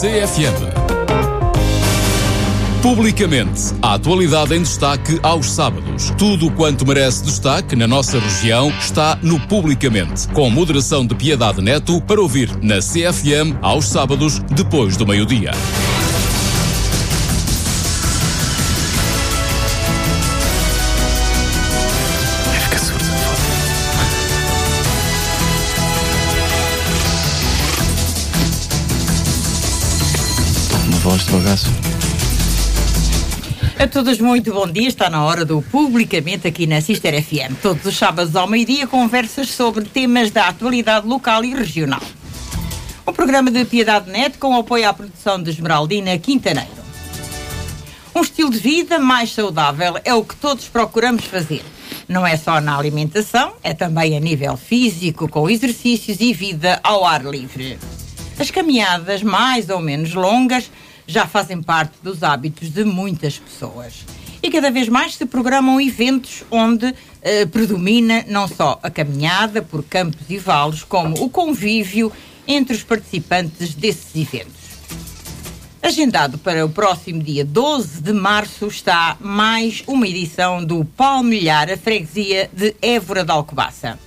CFM. Publicamente, a atualidade em destaque aos sábados. Tudo quanto merece destaque na nossa região está no Publicamente, com moderação de Piedade Neto para ouvir na CFM aos sábados, depois do meio-dia. Bagaço. A todos muito bom dia, está na hora do Publicamente aqui na Sister FM. Todos os sábados ao meio-dia conversas sobre temas da atualidade local e regional. Um programa de Piedade Net com apoio à produção de Esmeraldina Quintaneiro. Um estilo de vida mais saudável é o que todos procuramos fazer. Não é só na alimentação, é também a nível físico, com exercícios e vida ao ar livre. As caminhadas mais ou menos longas já fazem parte dos hábitos de muitas pessoas. E cada vez mais se programam eventos onde eh, predomina não só a caminhada por campos e vales, como o convívio entre os participantes desses eventos. Agendado para o próximo dia 12 de março está mais uma edição do Palmilhar, a freguesia de Évora de Alcobaça.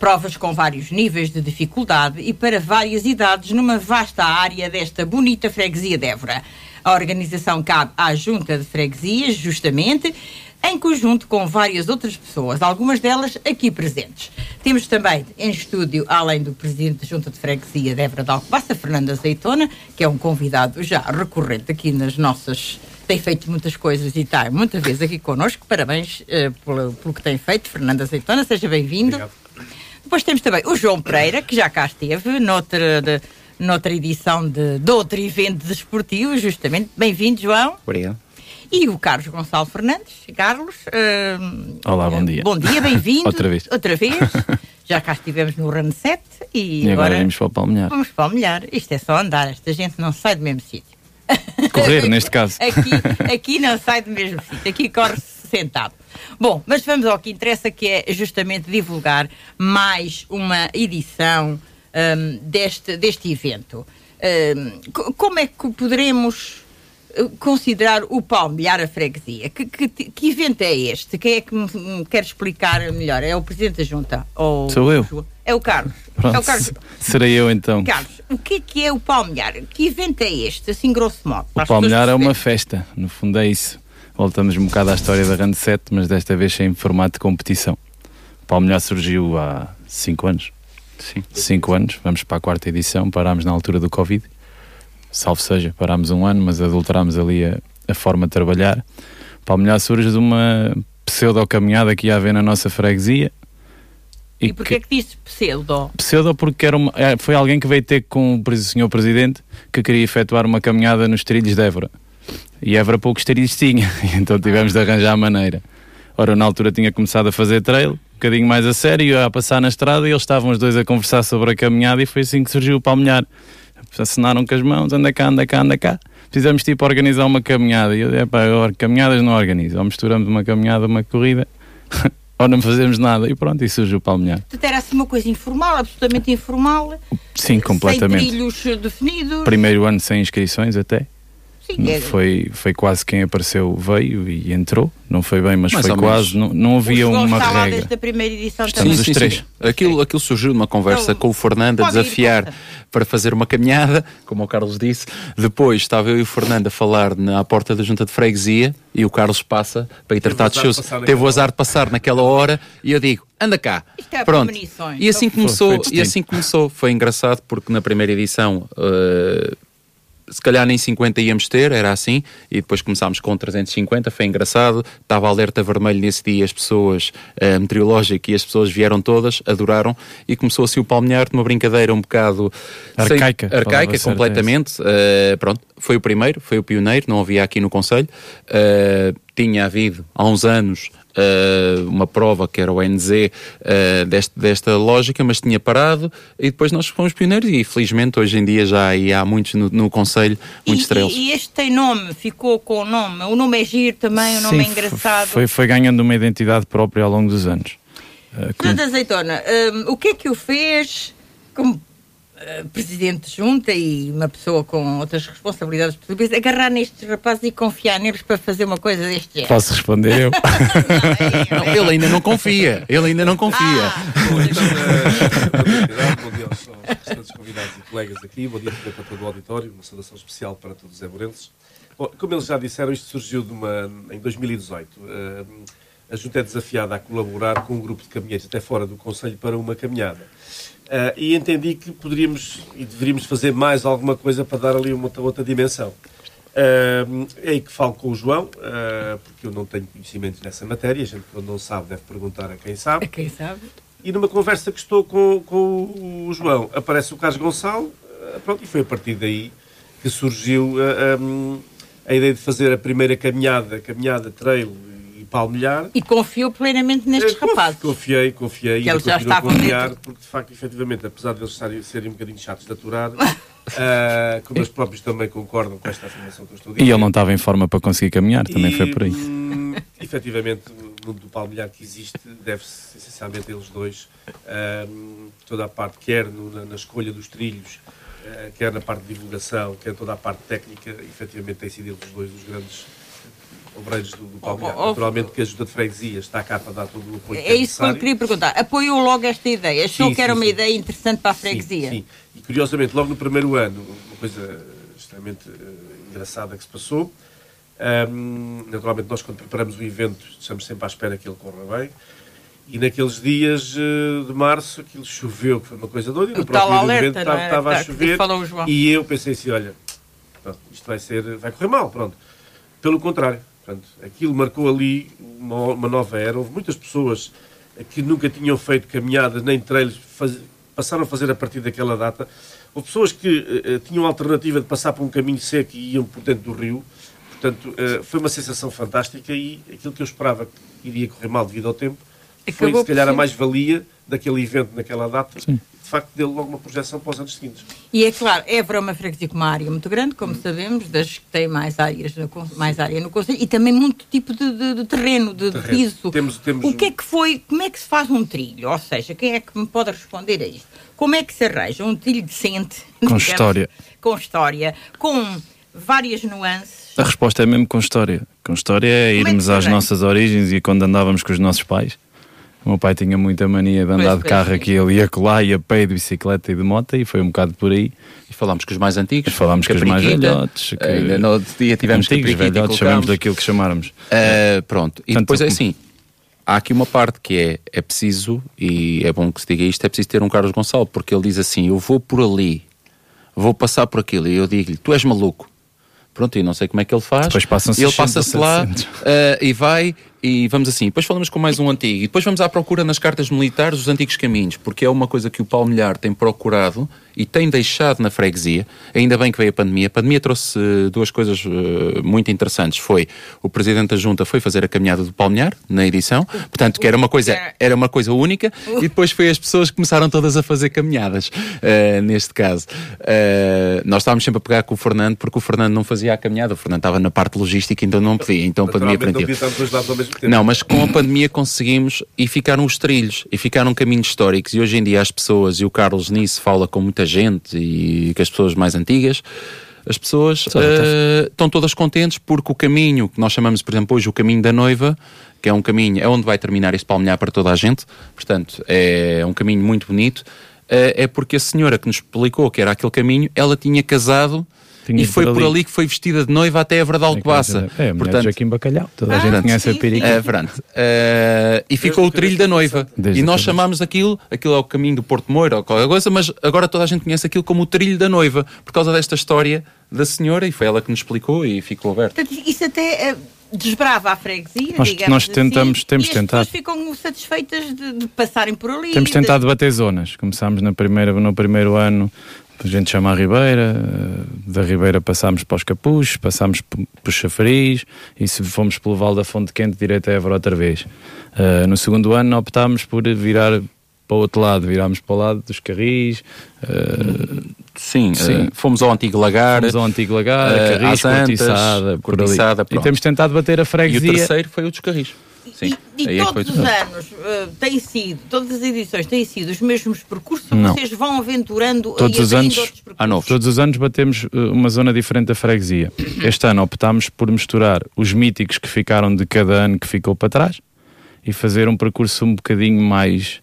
Provas com vários níveis de dificuldade e para várias idades numa vasta área desta bonita freguesia de Évora. A organização cabe à Junta de Freguesias, justamente, em conjunto com várias outras pessoas, algumas delas aqui presentes. Temos também em estúdio, além do Presidente da Junta de Freguesia de Évora de Fernando Azeitona, que é um convidado já recorrente aqui nas nossas tem feito muitas coisas e está muitas vezes aqui connosco. Parabéns uh, pelo, pelo, que tem feito, Fernando Azeitona, seja bem-vindo. Depois temos também o João Pereira, que já cá esteve, noutra, de, noutra edição de, de outro evento desportivo, justamente. Bem-vindo, João. Obrigado. E o Carlos Gonçalo Fernandes. Carlos. Uh, Olá, bom dia. Bom dia, bem-vindo. Outra vez. Outra vez. Já cá estivemos no Run 7 e, e agora, agora vamos para o Palmilhar. Vamos para o Palmilhar. Isto é só andar, esta gente não sai do mesmo sítio. Correr, neste caso. Aqui, aqui não sai do mesmo sítio, aqui corre-se sentado. Bom, mas vamos ao que interessa, que é justamente divulgar mais uma edição um, deste, deste evento. Um, como é que poderemos uh, considerar o Palmilhar a freguesia? Que, que, que, evento é este? Quem é que me quer explicar melhor? É o Presidente da Junta? Ou Sou eu. É o Carlos. Pronto, é o Carlos. Serei eu então. Carlos, o que é, que é o Palmilhar? Que evento é este, assim grosso modo? O Palmilhar é uma festa, no fundo é isso. Voltamos um bocado à história da Rand 7, mas desta vez em formato de competição. O surgiu há 5 anos. Sim. 5 anos, vamos para a quarta edição, parámos na altura do Covid. Salvo seja, parámos um ano, mas adulterámos ali a, a forma de trabalhar. O Palmilhar surge de uma pseudo-caminhada que ia haver na nossa freguesia, e, e porquê que, que disse pseudo? Pseudo porque era uma, é, foi alguém que veio ter com o senhor Presidente que queria efetuar uma caminhada nos trilhos de Évora. E Évora poucos trilhos tinha, então tivemos de arranjar a maneira. Ora, na altura tinha começado a fazer trail, um bocadinho mais a sério, a passar na estrada e eles estavam os dois a conversar sobre a caminhada e foi assim que surgiu o palmilhar. Assinaram com as mãos, anda cá, anda cá, anda cá. Fizemos tipo organizar uma caminhada. E eu, é pá, caminhadas não organizo. Ou misturamos uma caminhada, uma corrida. ou não fazemos nada e pronto, e surge o palmilhar. Portanto, era assim uma coisa informal, absolutamente informal. Sim, completamente. Sem trilhos definidos. Primeiro ano sem inscrições até. Sim, é... foi, foi quase quem apareceu, veio e entrou. Não foi bem, mas, mas foi quase. Não, não havia o uma está regra. desde a primeira edição Estamos também. os três. Sim, Aquilo, aquilo surgiu numa conversa então, com o Fernando a desafiar ir, para fazer uma caminhada, como o Carlos disse. Depois estava eu e o Fernando a falar na porta da junta de freguesia e o Carlos passa para ir tratar dos seus. Teve o azar de passar naquela hora e eu digo: anda cá. É Pronto. E assim começou, e assim começou. Foi engraçado porque na primeira edição. Uh, se calhar nem 50 íamos ter, era assim, e depois começámos com 350, foi engraçado, estava alerta vermelho nesse dia, as pessoas, uh, meteorológico, e as pessoas vieram todas, adoraram, e começou assim o palmilhar numa brincadeira um bocado... Arcaica. Sem, arcaica, completamente, uh, pronto, foi o primeiro, foi o pioneiro, não havia aqui no Conselho, uh, tinha havido há uns anos uh, uma prova que era o NZ uh, deste, desta lógica, mas tinha parado e depois nós fomos pioneiros e felizmente hoje em dia já há muitos no, no Conselho, muitos estrelas. E, e, este tem nome, ficou com o nome, o nome é giro também, o nome Sim, é engraçado. Foi, foi ganhando uma identidade própria ao longo dos anos. Uh, como... Azeitona, um, o que é que o fez como uh, presidente de junta e uma pessoa com outras responsabilidades possíveis agarrar nestes rapazes e confiar neles para fazer uma coisa deste género? Posso responder eu? não, é, ele ainda não confia. Ele ainda não confia. Ah. Bom, então, bom dia aos, restantes convidados e colegas aqui. Bom dia para todo o auditório. Uma saudação especial para todos os eburenses. Como eles já disseram, isto surgiu uma, em 2018. Uh, a Junta é desafiada a colaborar com um grupo de caminhantes até fora do Conselho para uma caminhada. Uh, e entendi que poderíamos e deveríamos fazer mais alguma coisa para dar ali uma outra dimensão. Uh, é aí que falo com o João, uh, porque eu não tenho conhecimento nessa matéria. A gente que não sabe deve perguntar a quem sabe. A quem sabe. E numa conversa que estou com, com o João, aparece o Carlos Gonçalo, pronto, e foi a partir daí que surgiu um, a ideia de fazer a primeira caminhada, caminhada trail palmilhar. E confiou plenamente nestes conf, rapazes. Confiei, confiei. Que eles já estavam a confiar, dentro. porque de facto, efetivamente, apesar de eles serem, serem um bocadinho chatos de aturar, uh, como eles próprios também concordam com esta afirmação que eu estou a dizer. E ele não estava em forma para conseguir caminhar, também e, foi por aí. Hum, efetivamente, o mundo do palmilhar que existe deve-se essencialmente a eles dois. Uh, toda a parte, quer no, na, na escolha dos trilhos, uh, quer na parte de divulgação, quer toda a parte técnica, efetivamente tem sido eles dois os grandes obreiros do, do Palmeiras. Oh, oh, Naturalmente que a Junta de Freguesia está cá para dar todo o apoio É, é isso que eu queria perguntar. Apoiou logo esta ideia? Achou sim, que era sim, uma sim. ideia interessante para a freguesia? Sim, E curiosamente, logo no primeiro ano, uma coisa extremamente uh, engraçada que se passou, um, naturalmente nós quando preparamos o evento estamos sempre à espera que ele corra bem, e naqueles dias uh, de março aquilo choveu, que foi uma coisa doida, e no próprio alerta, evento estava, estava a tá, chover, e eu pensei assim, olha, pronto, isto vai ser, vai correr mal, pronto. Pelo contrário, Portanto, aquilo marcou ali uma, uma, nova era. Houve muitas pessoas que nunca tinham feito caminhadas nem trailers, faz, passaram a fazer a partir daquela data. Houve pessoas que uh, tinham a alternativa de passar por um caminho seco e iam por dentro do rio. Portanto, uh, foi uma sensação fantástica e aquilo que eu esperava que iria correr mal devido ao tempo Acabou foi, se calhar, a mais-valia daquele evento naquela data. Sim facto dele logo uma projeção para os anos seguintes. E é claro, Évora é uma freguesia com uma área muito grande, como hum. sabemos, das que têm mais, áreas no, mais área no Conselho, e também muito tipo de, de, de terreno, de, terreno. de piso. Temos, temos o que é que foi, como é que se faz um trilho? Ou seja, quem é que me pode responder a isto? Como é que se arranja um trilho decente? Com digamos, história. Com história, com várias nuances. A resposta é mesmo com história. Com história é, é irmos é às nossas origens e quando andávamos com os nossos pais o meu pai tinha muita mania de andar pois, de carro aqui, ele ia colar, ia a pé de bicicleta e de moto e foi um bocado por aí. E falámos com os mais antigos. Falámos com os mais velhotes. Que... Ainda no outro dia tivemos antigos, velhotes, chamamos daquilo que chamáramos. Uh, pronto, e Tanto depois é assim, há aqui uma parte que é, é preciso, e é bom que se diga isto, é preciso ter um Carlos Gonçalo, porque ele diz assim, eu vou por ali, vou passar por aquilo, e eu digo-lhe, tu és maluco. Pronto, e não sei como é que ele faz. Depois passam-se Ele passa-se lá uh, e vai e vamos assim, depois falamos com mais um antigo, e depois vamos à procura nas cartas militares dos antigos caminhos, porque é uma coisa que o Palmilhar tem procurado e tem deixado na freguesia. Ainda bem que veio a pandemia. A pandemia trouxe uh, duas coisas uh, muito interessantes. Foi o Presidente da Junta foi fazer a caminhada do Palmilhar, na edição, portanto, que era uma coisa, era uma coisa única, e depois foi as pessoas que começaram todas a fazer caminhadas, uh, neste caso. nós estávamos sempre a pegar com o Fernando, porque o Fernando não fazia a caminhada, o Fernando estava na parte logística, então não podia, então a pandemia prendeu. Não, mas com a pandemia conseguimos e ficaram os trilhos e ficaram caminhos históricos. E hoje em dia as pessoas, e o Carlos nisso fala com muita gente e com as pessoas mais antigas, as pessoas uh, estão todas contentes porque o caminho que nós chamamos, por exemplo, hoje o caminho da noiva, que é um caminho, é onde vai terminar este palmilhar para toda a gente, portanto é um caminho muito bonito, uh, é porque a senhora que nos explicou que era aquele caminho, ela tinha casado tinha e foi por ali. por ali. que foi vestida de noiva até a Verdade Alcobaça. É, a Portanto, Joaquim Bacalhau. Toda a ah, gente conhece a perica. É, verdade. Uh, e ficou o trilho da noiva. Desde e nós chamámos aquilo, aquilo é o caminho do Porto Moura ou qualquer coisa, mas agora toda a gente conhece aquilo como o trilho da noiva, por causa desta história da senhora, e foi ela que nos explicou e ficou aberto. Portanto, isso até... Uh desbrava a freguesia. Nós, nós assim, tentamos, assim, temos e as tentado. ficam satisfeitas de, de, passarem por ali. Temos tentado de... bater zonas. Começámos na primeira, no primeiro ano a gente chama a Ribeira, eh, da Ribeira passámos para os Capuchos, passámos para Chafariz e se fomos pelo Val da Fonte Quente direto a Évora outra vez. Uh, no segundo ano optámos por virar para o outro lado, virámos para o lado dos Carris. Uh, sim, sim. Uh, fomos ao Antigo Lagar. Fomos ao Antigo Lagar, uh, Carris, Cortiçada, por ali. Pronto. E temos tentado bater a freguesia. E o terceiro foi o dos Carris. Sim. E, e todos os anos uh, tem sido, todas as edições têm sido os mesmos percursos ou vocês vão aventurando todos os anos há novo. Todos os anos batemos uh, uma zona diferente da freguesia. Este ano optámos por misturar os míticos que ficaram de cada ano que ficou para trás e fazer um percurso um bocadinho mais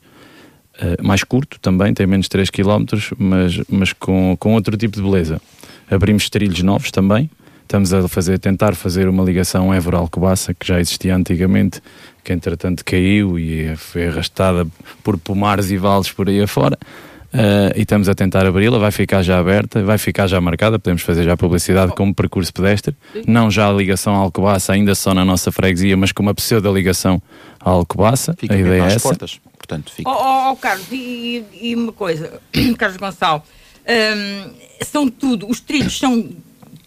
uh, mais curto também, tem menos 3 km, mas, mas com, com outro tipo de beleza. Abrimos trilhos novos também. Estamos a fazer, tentar fazer uma ligação Évora-Alcobaça, que já existia antigamente, que entretanto caiu e foi arrastada por pomares e vales por aí afora. Uh, e estamos a tentar abri-la, vai ficar já aberta, vai ficar já marcada, podemos fazer já publicidade como percurso pedestre, não já a ligação à Alcobaça, ainda só na nossa freguesia, mas com uma pseudo-ligação à Alcobaça, fica a ideia é essa. Portas, portanto, fica. Oh, oh, oh Carlos, e, e, uma coisa, Carlos Gonçalo, um, são tudo, os trilhos são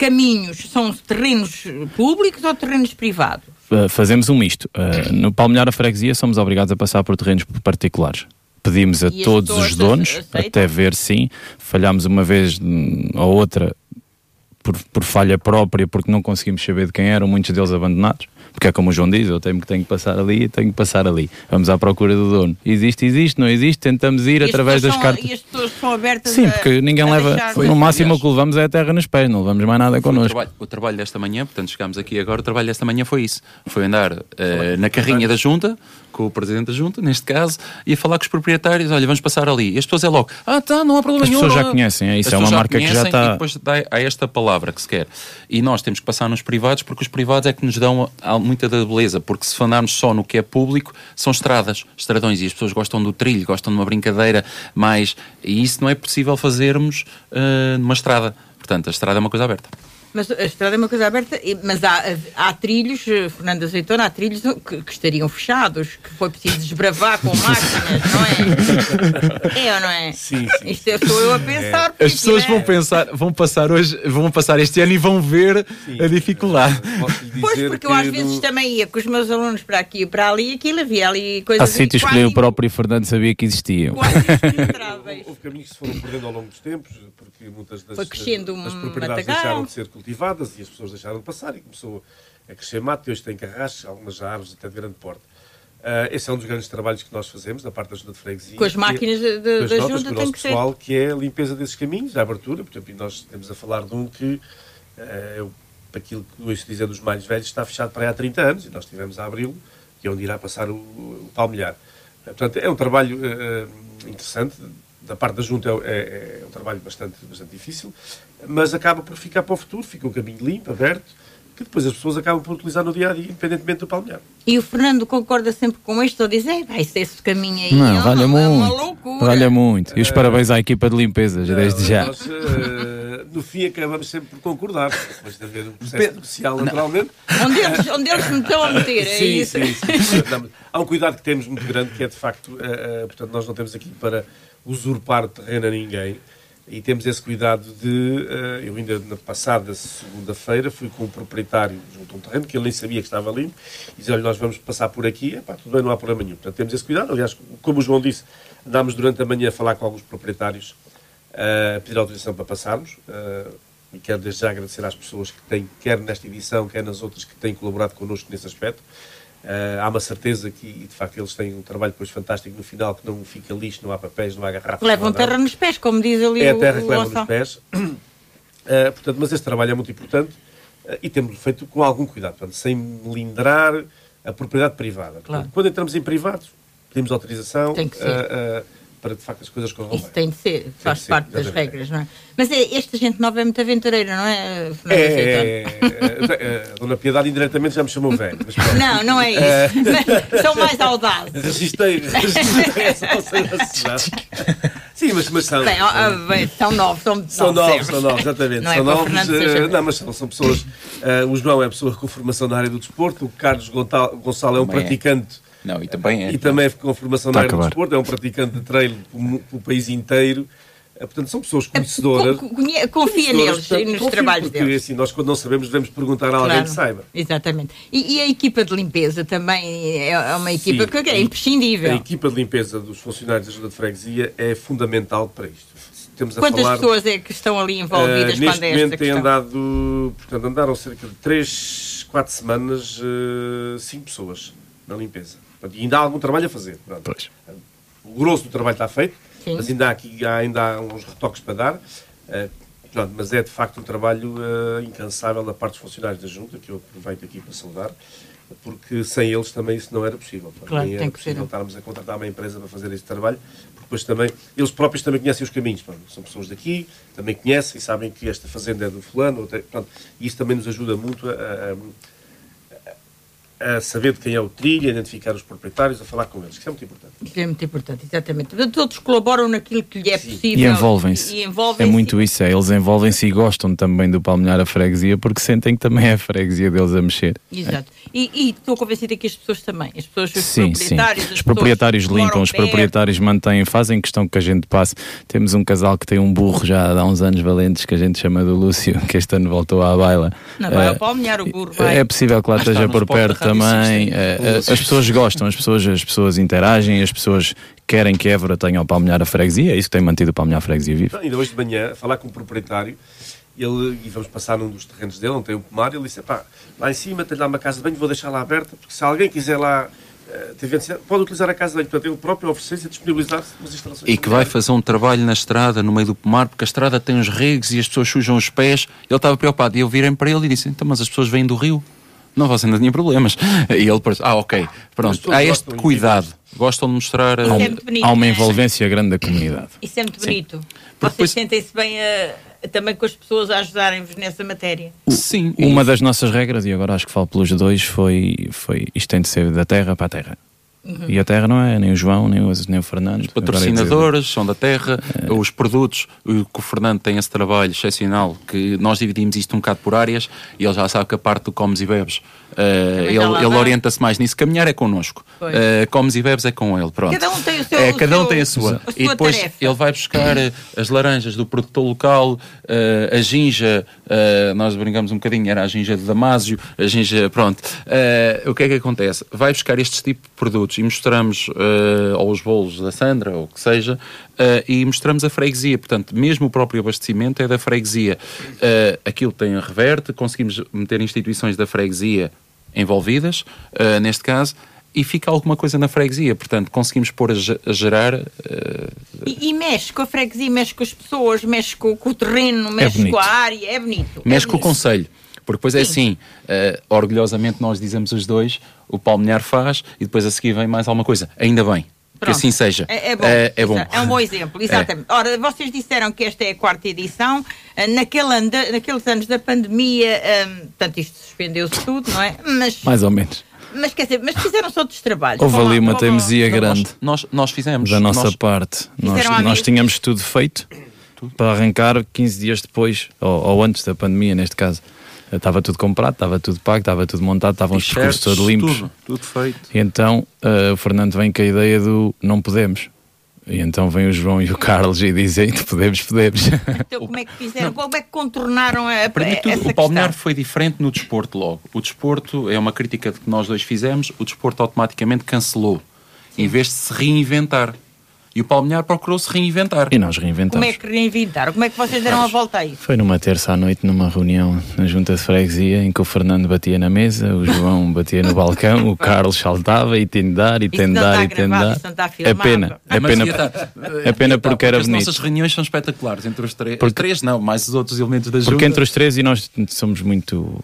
caminhos, são terrenos públicos ou terrenos privados? Uh, fazemos um misto. Uh, no Palmilhar a Freguesia somos obrigados a passar por terrenos particulares pedimos a e todos os donos, aceitam? até ver sim. Falhámos uma vez ou outra por, por, falha própria, porque não conseguimos saber de quem eram, muitos deles abandonados. Porque é como o João diz, eu tenho, tenho que passar ali, tenho que passar ali. Vamos à procura do dono. Existe, existe, não existe, tentamos ir e através das são, cartas. E as pessoas são abertas Sim, porque ninguém leva. No máximo o que levamos é a terra nos pés, não levamos mais nada connosco. O trabalho, o trabalho desta manhã, portanto chegámos aqui agora, o trabalho desta manhã foi isso. Foi andar uh, na carrinha da junta, com o Presidente da Junta, neste caso, e a falar com os proprietários, olha, vamos passar ali. E as pessoas é logo, ah, tá, não há problema nenhum. As pessoas já conhecem, é isso, é uma marca que já está... E depois dá a esta palavra que se quer. E nós temos que passar nos privados, porque os privados é que nos dão muita da beleza, porque se andarmos só no que é público, são estradas, estradões, e as pessoas gostam do trilho, gostam de uma brincadeira mais... E isso não é possível fazermos uh, numa estrada. Portanto, a estrada é uma coisa aberta. Mas a estrada é uma coisa aberta, mas há, há trilhos, eh, Fernando Azeitona, há trilhos que, que, estariam fechados, que foi preciso desbravar com máquinas, não é? É ou não é? Sim, sim. Isto é, sou eu a pensar. É. As pessoas vão pensar, vão passar hoje, vão passar este ano e vão ver sim, a dificuldade. Pois, porque eu às vezes também ia com os meus alunos para aqui e para ali e aquilo havia ali coisas. Há sítios que nem o próprio Fernando sabia que existiam. Houve caminhos que se foram perdendo ao longo dos tempos, porque muitas das, foi crescendo das propriedades deixaram de ser cultivadas e as pessoas deixaram de passar e começou a crescer mato e hoje tem carrascos, algumas árvores até de grande porte. Uh, esse é um dos grandes trabalhos que nós fazemos da parte da Junta de Freguesia. Com as máquinas é, da, da notas, Junta tem que pessoal, ser. que é a limpeza desses caminhos, a abertura. Por exemplo, nós temos a falar de um que, uh, eu, aquilo que ouço dizer dos mais velhos, está fechado para aí há 30 anos e nós tivemos a abri-lo, que é onde irá passar o, o palmilhar. Uh, portanto, é um trabalho interessante. Da parte da Junta é, é, é um trabalho bastante, bastante difícil mas acaba por ficar para o futuro, fica um caminho limpo, aberto, que depois as pessoas acabam por utilizar no dia a dia, independentemente do palmear. E o Fernando concorda sempre com isto, ou diz, é, vai ser esse caminho aí, não, é, valha uma, muito, uma loucura. Valha muito. E os parabéns à equipa de limpeza, já desde já. Nós, uh, no fim, acabamos sempre por concordar, depois de haver um processo negocial, naturalmente. Onde eles, onde eles me estão a meter, é sim, isso? Sim, sim. Há um cuidado que temos muito grande, que é de facto, uh, uh, portanto, nós não temos aqui para usurpar terreno a ninguém e temos esse cuidado de. Uh, eu ainda na passada segunda-feira fui com um proprietário junto a um terreno que ele nem sabia que estava limpo e disse: Olha, nós vamos passar por aqui, Epá, tudo bem, não há problema nenhum. Portanto, temos esse cuidado. Aliás, como o João disse, andámos durante a manhã a falar com alguns proprietários uh, a pedir autorização para passarmos. Uh, e quero desde já agradecer às pessoas que têm, quer nesta edição, quer nas outras, que têm colaborado connosco nesse aspecto. Uh, há uma certeza que, de facto, eles têm um trabalho depois fantástico no final, que não fica lixo, não há papéis, não há garrafas. Levam terra nos pés, como diz ali é o É a terra que leva nos pés. Uh, portanto, mas esse trabalho é muito importante uh, e temos feito com algum cuidado, portanto, sem melindrar a propriedade privada. Claro. Portanto, quando entramos em privados, pedimos autorização. Tem que ser para de facto as coisas corram Isso bem. tem de ser, faz de parte das regras, não é? Mas é, esta gente nova é muito aventureira, não é, Fernanda é, é, é, a Dona Piedade indiretamente já me chamou velho. Mas, não, não é isso. Mas são mais audazes. Resistei, resistei Sim, mas, mas são. Bem, bem, são novos, são, são novos, são novos, exatamente. Não é são é novos, uh, não, mas são, são pessoas. Uh, o João é pessoa com formação na área do desporto, o Carlos Gonçalo é um praticante não, e também é. E também é com formação na área do desporto, é um praticante de trail pelo país inteiro. Eh, portanto, são pessoas conhecedoras. Confia conhecedoras, neles portanto, e nos trabalhos porque, deles. Assim, nós, quando não sabemos, devemos perguntar a alguém claro, que saiba. Exatamente. E, e, a equipa de limpeza também é, é uma equipa Sim, que é imprescindível. A equipa de limpeza dos funcionários da Junta de Freguesia é fundamental para isto. Temos Quantas falar, pessoas é que estão ali envolvidas uh, Neste momento têm andado, portanto, andaram cerca de 3, 4 semanas, uh, 5 pessoas na limpeza. E ainda há algum trabalho a fazer. O grosso do trabalho está feito, Sim. mas ainda há, aqui, ainda há uns retoques para dar. Uh, pronto, mas é de facto um trabalho uh, incansável da parte dos funcionários da Junta, que eu aproveito aqui para saudar, porque sem eles também isso não era possível. Claro, Nem era possível estarmos a contratar uma empresa para fazer esse trabalho, porque depois também, eles próprios também conhecem os caminhos, pronto, são pessoas daqui, também conhecem e sabem que esta fazenda é do fulano, pronto, e isso também nos ajuda muito a, a a saber de quem é o trilho, a identificar os proprietários, a falar com eles. Isso é muito importante. Isso é muito importante, exatamente. Todos colaboram naquilo que lhe é Sim. possível. E envolvem-se. Envolvem é muito isso, é. Eles envolvem-se e gostam também do palmilhar a freguesia porque sentem que também é a freguesia deles a mexer. Exato. É. E, e estou convencida que as pessoas também, as pessoas, os sim, proprietários. Sim. Os proprietários limpam, os proprietários mantêm, fazem questão que a gente passe. Temos um casal que tem um burro já há uns anos valentes que a gente chama do Lúcio, que este ano voltou à baila. Não vai ao palmilhar o burro, vai. É possível que lá esteja por perto também. É, as pessoas gostam, as pessoas, as pessoas interagem, as pessoas querem que Évora tenha o palmilhar a freguesia, é isso que tem mantido o palmilhar a freguesia vivo. Ainda hoje de manhã, falar com o proprietário, ele, e vamos passar num dos terrenos dele, onde tem um pomar, ele disse, pá, lá em cima tem lá uma casa de banho, vou deixar lá aberta, porque se alguém quiser lá uh, pode utilizar a casa de banho. Portanto, ele próprio oferecer-se a disponibilizar-se nas instalações. E que vai fazer um trabalho na estrada, no meio do pomar, porque a estrada tem os regos e as pessoas sujam os pés. Ele estava preocupado. E eu virei para ele e disse, então, mas as pessoas vêm do rio não, você não tinha problemas. E ele parece, ah, ok, pronto, há este cuidado. Gostam de mostrar. Há, um, é bonito, há uma é? envolvência grande da comunidade. Isso é muito bonito. Sim. Vocês depois... sentem-se bem a, também com as pessoas a ajudarem-vos nessa matéria. Sim. Uma das nossas regras, e agora acho que falo pelos dois, foi, foi isto tem de ser da terra para a terra. Uhum. E a terra não é nem o João, nem o, nem o Fernando. Os patrocinadores são da terra, é. os produtos, o, que o Fernando tem esse trabalho excepcional, que nós dividimos isto um bocado por áreas e ele já sabe que a parte do comes e bebes Uh, ele, ele orienta-se mais nisso. Caminhar é connosco. Uh, comes e bebes é com ele. Pronto. Cada um tem o seu. É, cada um tem a sua. A e depois tarefa. ele vai buscar uh, as laranjas do produtor local, a ginja, nós brincamos um bocadinho, era a ginja de Damásio, a ginja, pronto. o que é que acontece? Vai buscar estes tipos de produtos e mostramos, ou os bolos da Sandra, ou o que seja, e mostramos a freguesia. Portanto, mesmo o próprio abastecimento é da freguesia. aquilo tem a reverte, conseguimos meter instituições da freguesia envolvidas, uh, neste caso, e fica alguma coisa na freguesia. Portanto, conseguimos pôr a, a gerar. Uh... E, e, mexe com a freguesia, mexe com as pessoas, mexe com, com o terreno, é mexe é com a área, é bonito. Mexe é com bonito. o conselho. Porque depois é assim, uh, orgulhosamente nós dizemos os dois, o Palmilhar faz e depois a seguir vem mais alguma coisa. Ainda bem. Pronto. Que assim seja. É, é bom. É, é, bom. é um bom exemplo, exatamente. É. Ora, vocês disseram que esta é a quarta edição. Eh, naquele ano, naqueles anos da pandemia, um, portanto, isto suspendeu-se tudo, não é? Mas, Mais ou menos. Mas quer dizer, mas fizeram-se outros trabalhos. Houve ali uma teimosia grande. Nós, nós, fizemos. Da nossa nós, parte. Nós, nós tínhamos tudo feito tudo. para arrancar 15 dias depois, ou, ou antes da pandemia, neste caso. Estava tudo comprado, estava tudo pago, estava tudo montado, estavam os percursos todos limpos. Tudo, tudo feito. E então uh, o Fernando vem com a ideia do não podemos. E então vem o João e o Carlos e dizem podemos, podemos. Então como é que fizeram? Como é que contornaram a, tudo, O Palmeiras foi diferente no desporto logo. O desporto é uma crítica que nós dois fizemos, o desporto automaticamente cancelou. Sim. Em vez de se reinventar. E o Palmeiras procurou se reinventar. E nós reinventamos. Como é que reinventaram? Como é que vocês deram a volta aí? Foi numa terça à noite, numa reunião na junta de freguesia, em que o Fernando batia na mesa, o João batia no balcão, o Carlos saltava e tendar e tendar e tendar. É pena. É pena, é pena porque era bonito. As nossas reuniões são espetaculares entre os três. Porque, três não, mais os outros elementos da junta. Porque entre os três e nós somos muito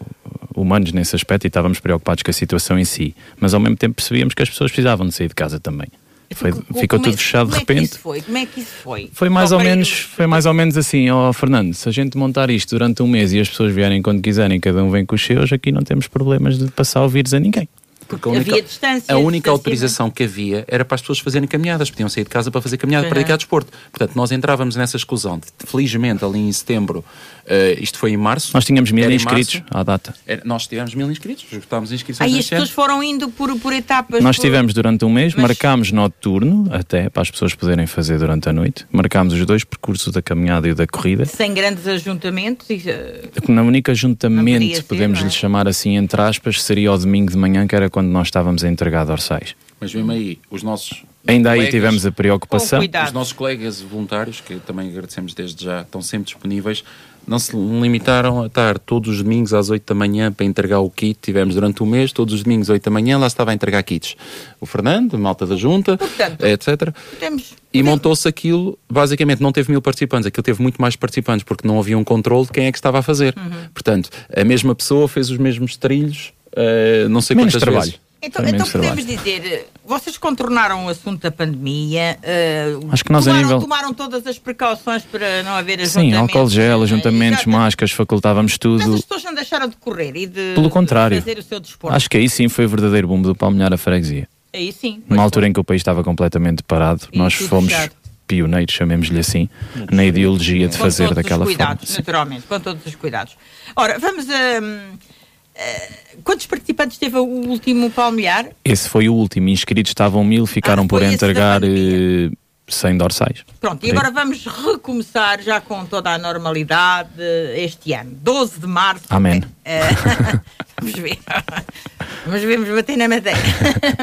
humanos nesse aspecto e estávamos preocupados com a situação em si, mas ao mesmo tempo percebíamos que as pessoas precisavam de sair de casa também. Foi, ficou tudo é, fechado de repente. É foi? Como é que isso foi? Foi mais ou menos, foi mais ou menos assim, ó oh, Fernando, se a gente montar isto durante um mês e as pessoas vierem quando quiserem, cada um vem com os seus, aqui não temos problemas de passar o vírus a ninguém. Porque a única, havia distância. A única autorização que havia era para as pessoas fazerem caminhadas, podiam sair de casa para fazer caminhada, uhum. para praticar desporto. Portanto, nós entrávamos nessa exclusão. Felizmente, ali em setembro, uh, isto foi em março. Nós tínhamos mil inscritos à data. Era, nós tivemos mil inscritos, esgotámos inscrições. Aí as pessoas foram indo por, por etapas. Nós por... tivemos durante um mês, Mas... marcámos noturno, até para as pessoas poderem fazer durante a noite. Marcámos os dois percursos da caminhada e da corrida. Sem grandes ajuntamentos? E, uh... Na única ajuntamento, podemos ser, é? lhe chamar assim, entre aspas, seria o domingo de manhã, que era quando nós estávamos a entregar dorsais. Mas mesmo aí, os nossos. Ainda aí tivemos a preocupação. Os nossos colegas voluntários, que também agradecemos desde já, estão sempre disponíveis, não se limitaram a estar todos os domingos às 8 da manhã para entregar o kit. Tivemos durante o mês, todos os domingos às 8 da manhã, lá estava a entregar kits. O Fernando, malta da junta, Portanto, etc. Temos, e montou-se aquilo, basicamente não teve mil participantes, aquilo teve muito mais participantes, porque não havia um controle de quem é que estava a fazer. Uhum. Portanto, a mesma pessoa fez os mesmos trilhos, uh, não sei Menos quantas trabalho. vezes. Então, então podemos dizer, vocês contornaram o assunto da pandemia. Uh, Acho que nós tomaram, a nível. Tomaram todas as precauções para não haver Sim, álcool gel, ajuntamentos, é, máscaras, facultávamos tudo. Mas as pessoas não deixaram de correr e de, Pelo contrário. De fazer o seu desporto. Acho que aí sim foi o verdadeiro boom do palmilhar a freguesia. Aí sim. Numa altura foi. em que o país estava completamente parado, e nós fomos. Fechado pioneiros, chamemos-lhe assim, na ideologia de com fazer daquela cuidados, forma. Naturalmente, com todos os cuidados. Ora, vamos a. Uh, quantos participantes teve o último palmear? Esse foi o último. Inscritos estavam mil, ficaram ah, por entregar uh, 100 dorsais. Pronto, e agora vamos recomeçar já com toda a normalidade este ano. 12 de março. Amém. Uh, vamos ver. Vamos ver, vamos bater na madeira.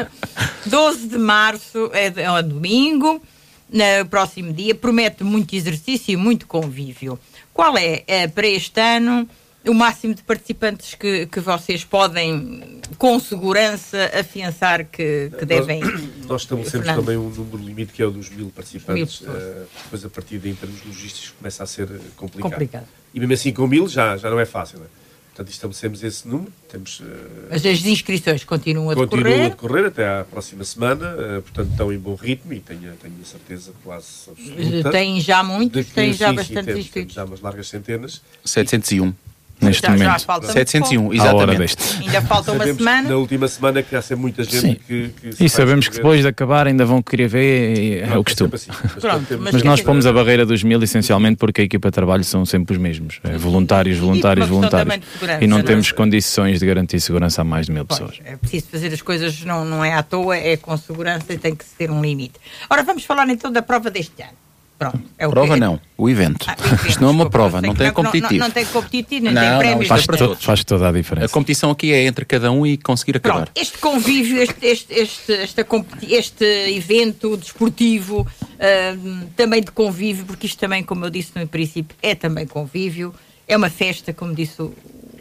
12 de março é, é um domingo. No próximo dia promete muito exercício e muito convívio. Qual é, é para este ano? O máximo de participantes que, que vocês podem, com segurança, afiançar que, que devem. Nós, nós estabelecemos Fernando. também um número limite que é o dos mil participantes. Mil uh, depois, a partir daí, em termos logísticos, começa a ser complicado. complicado. E mesmo assim, com mil já, já não é fácil. Não é? Portanto, estabelecemos esse número. Temos, uh, Mas as inscrições continuam a decorrer? Continuam a decorrer até à próxima semana, uh, portanto, estão em bom ritmo e tenho, tenho a certeza quase absoluta. Têm já muitos, têm já sim, bastantes sim, temos, inscritos. Temos já umas largas centenas. 701 neste já, momento. Já 701, exatamente. Ainda falta uma Sabemos semana. Na última semana que há sempre muita gente que, que E sabemos que depois de acabar ainda vão querer ver, é, é o costume. Assim, mas, Pronto, mas, mas nós pomos a barreira dos mil essencialmente porque a equipa de trabalho são sempre os mesmos. É voluntários, voluntários, voluntários. E não temos condições de garantir segurança a mais de mil pessoas. é preciso fazer as coisas, não, não é à toa, é com segurança e tem que ter um limite. Ora, vamos falar então da prova deste ano. Pronto, é prova não, o evento. Ah, evento Isto não é uma prova, não tem competitivo. Não, não, tem competitivo, não, não tem prémios. Faz, to, faz, toda a diferença. A competição aqui é entre cada um e conseguir acabar. Pronto, este convívio, este, este, este, este, este evento desportivo, uh, também de convívio, porque isto também, como eu disse no princípio, é também convívio, é uma festa, como disse o,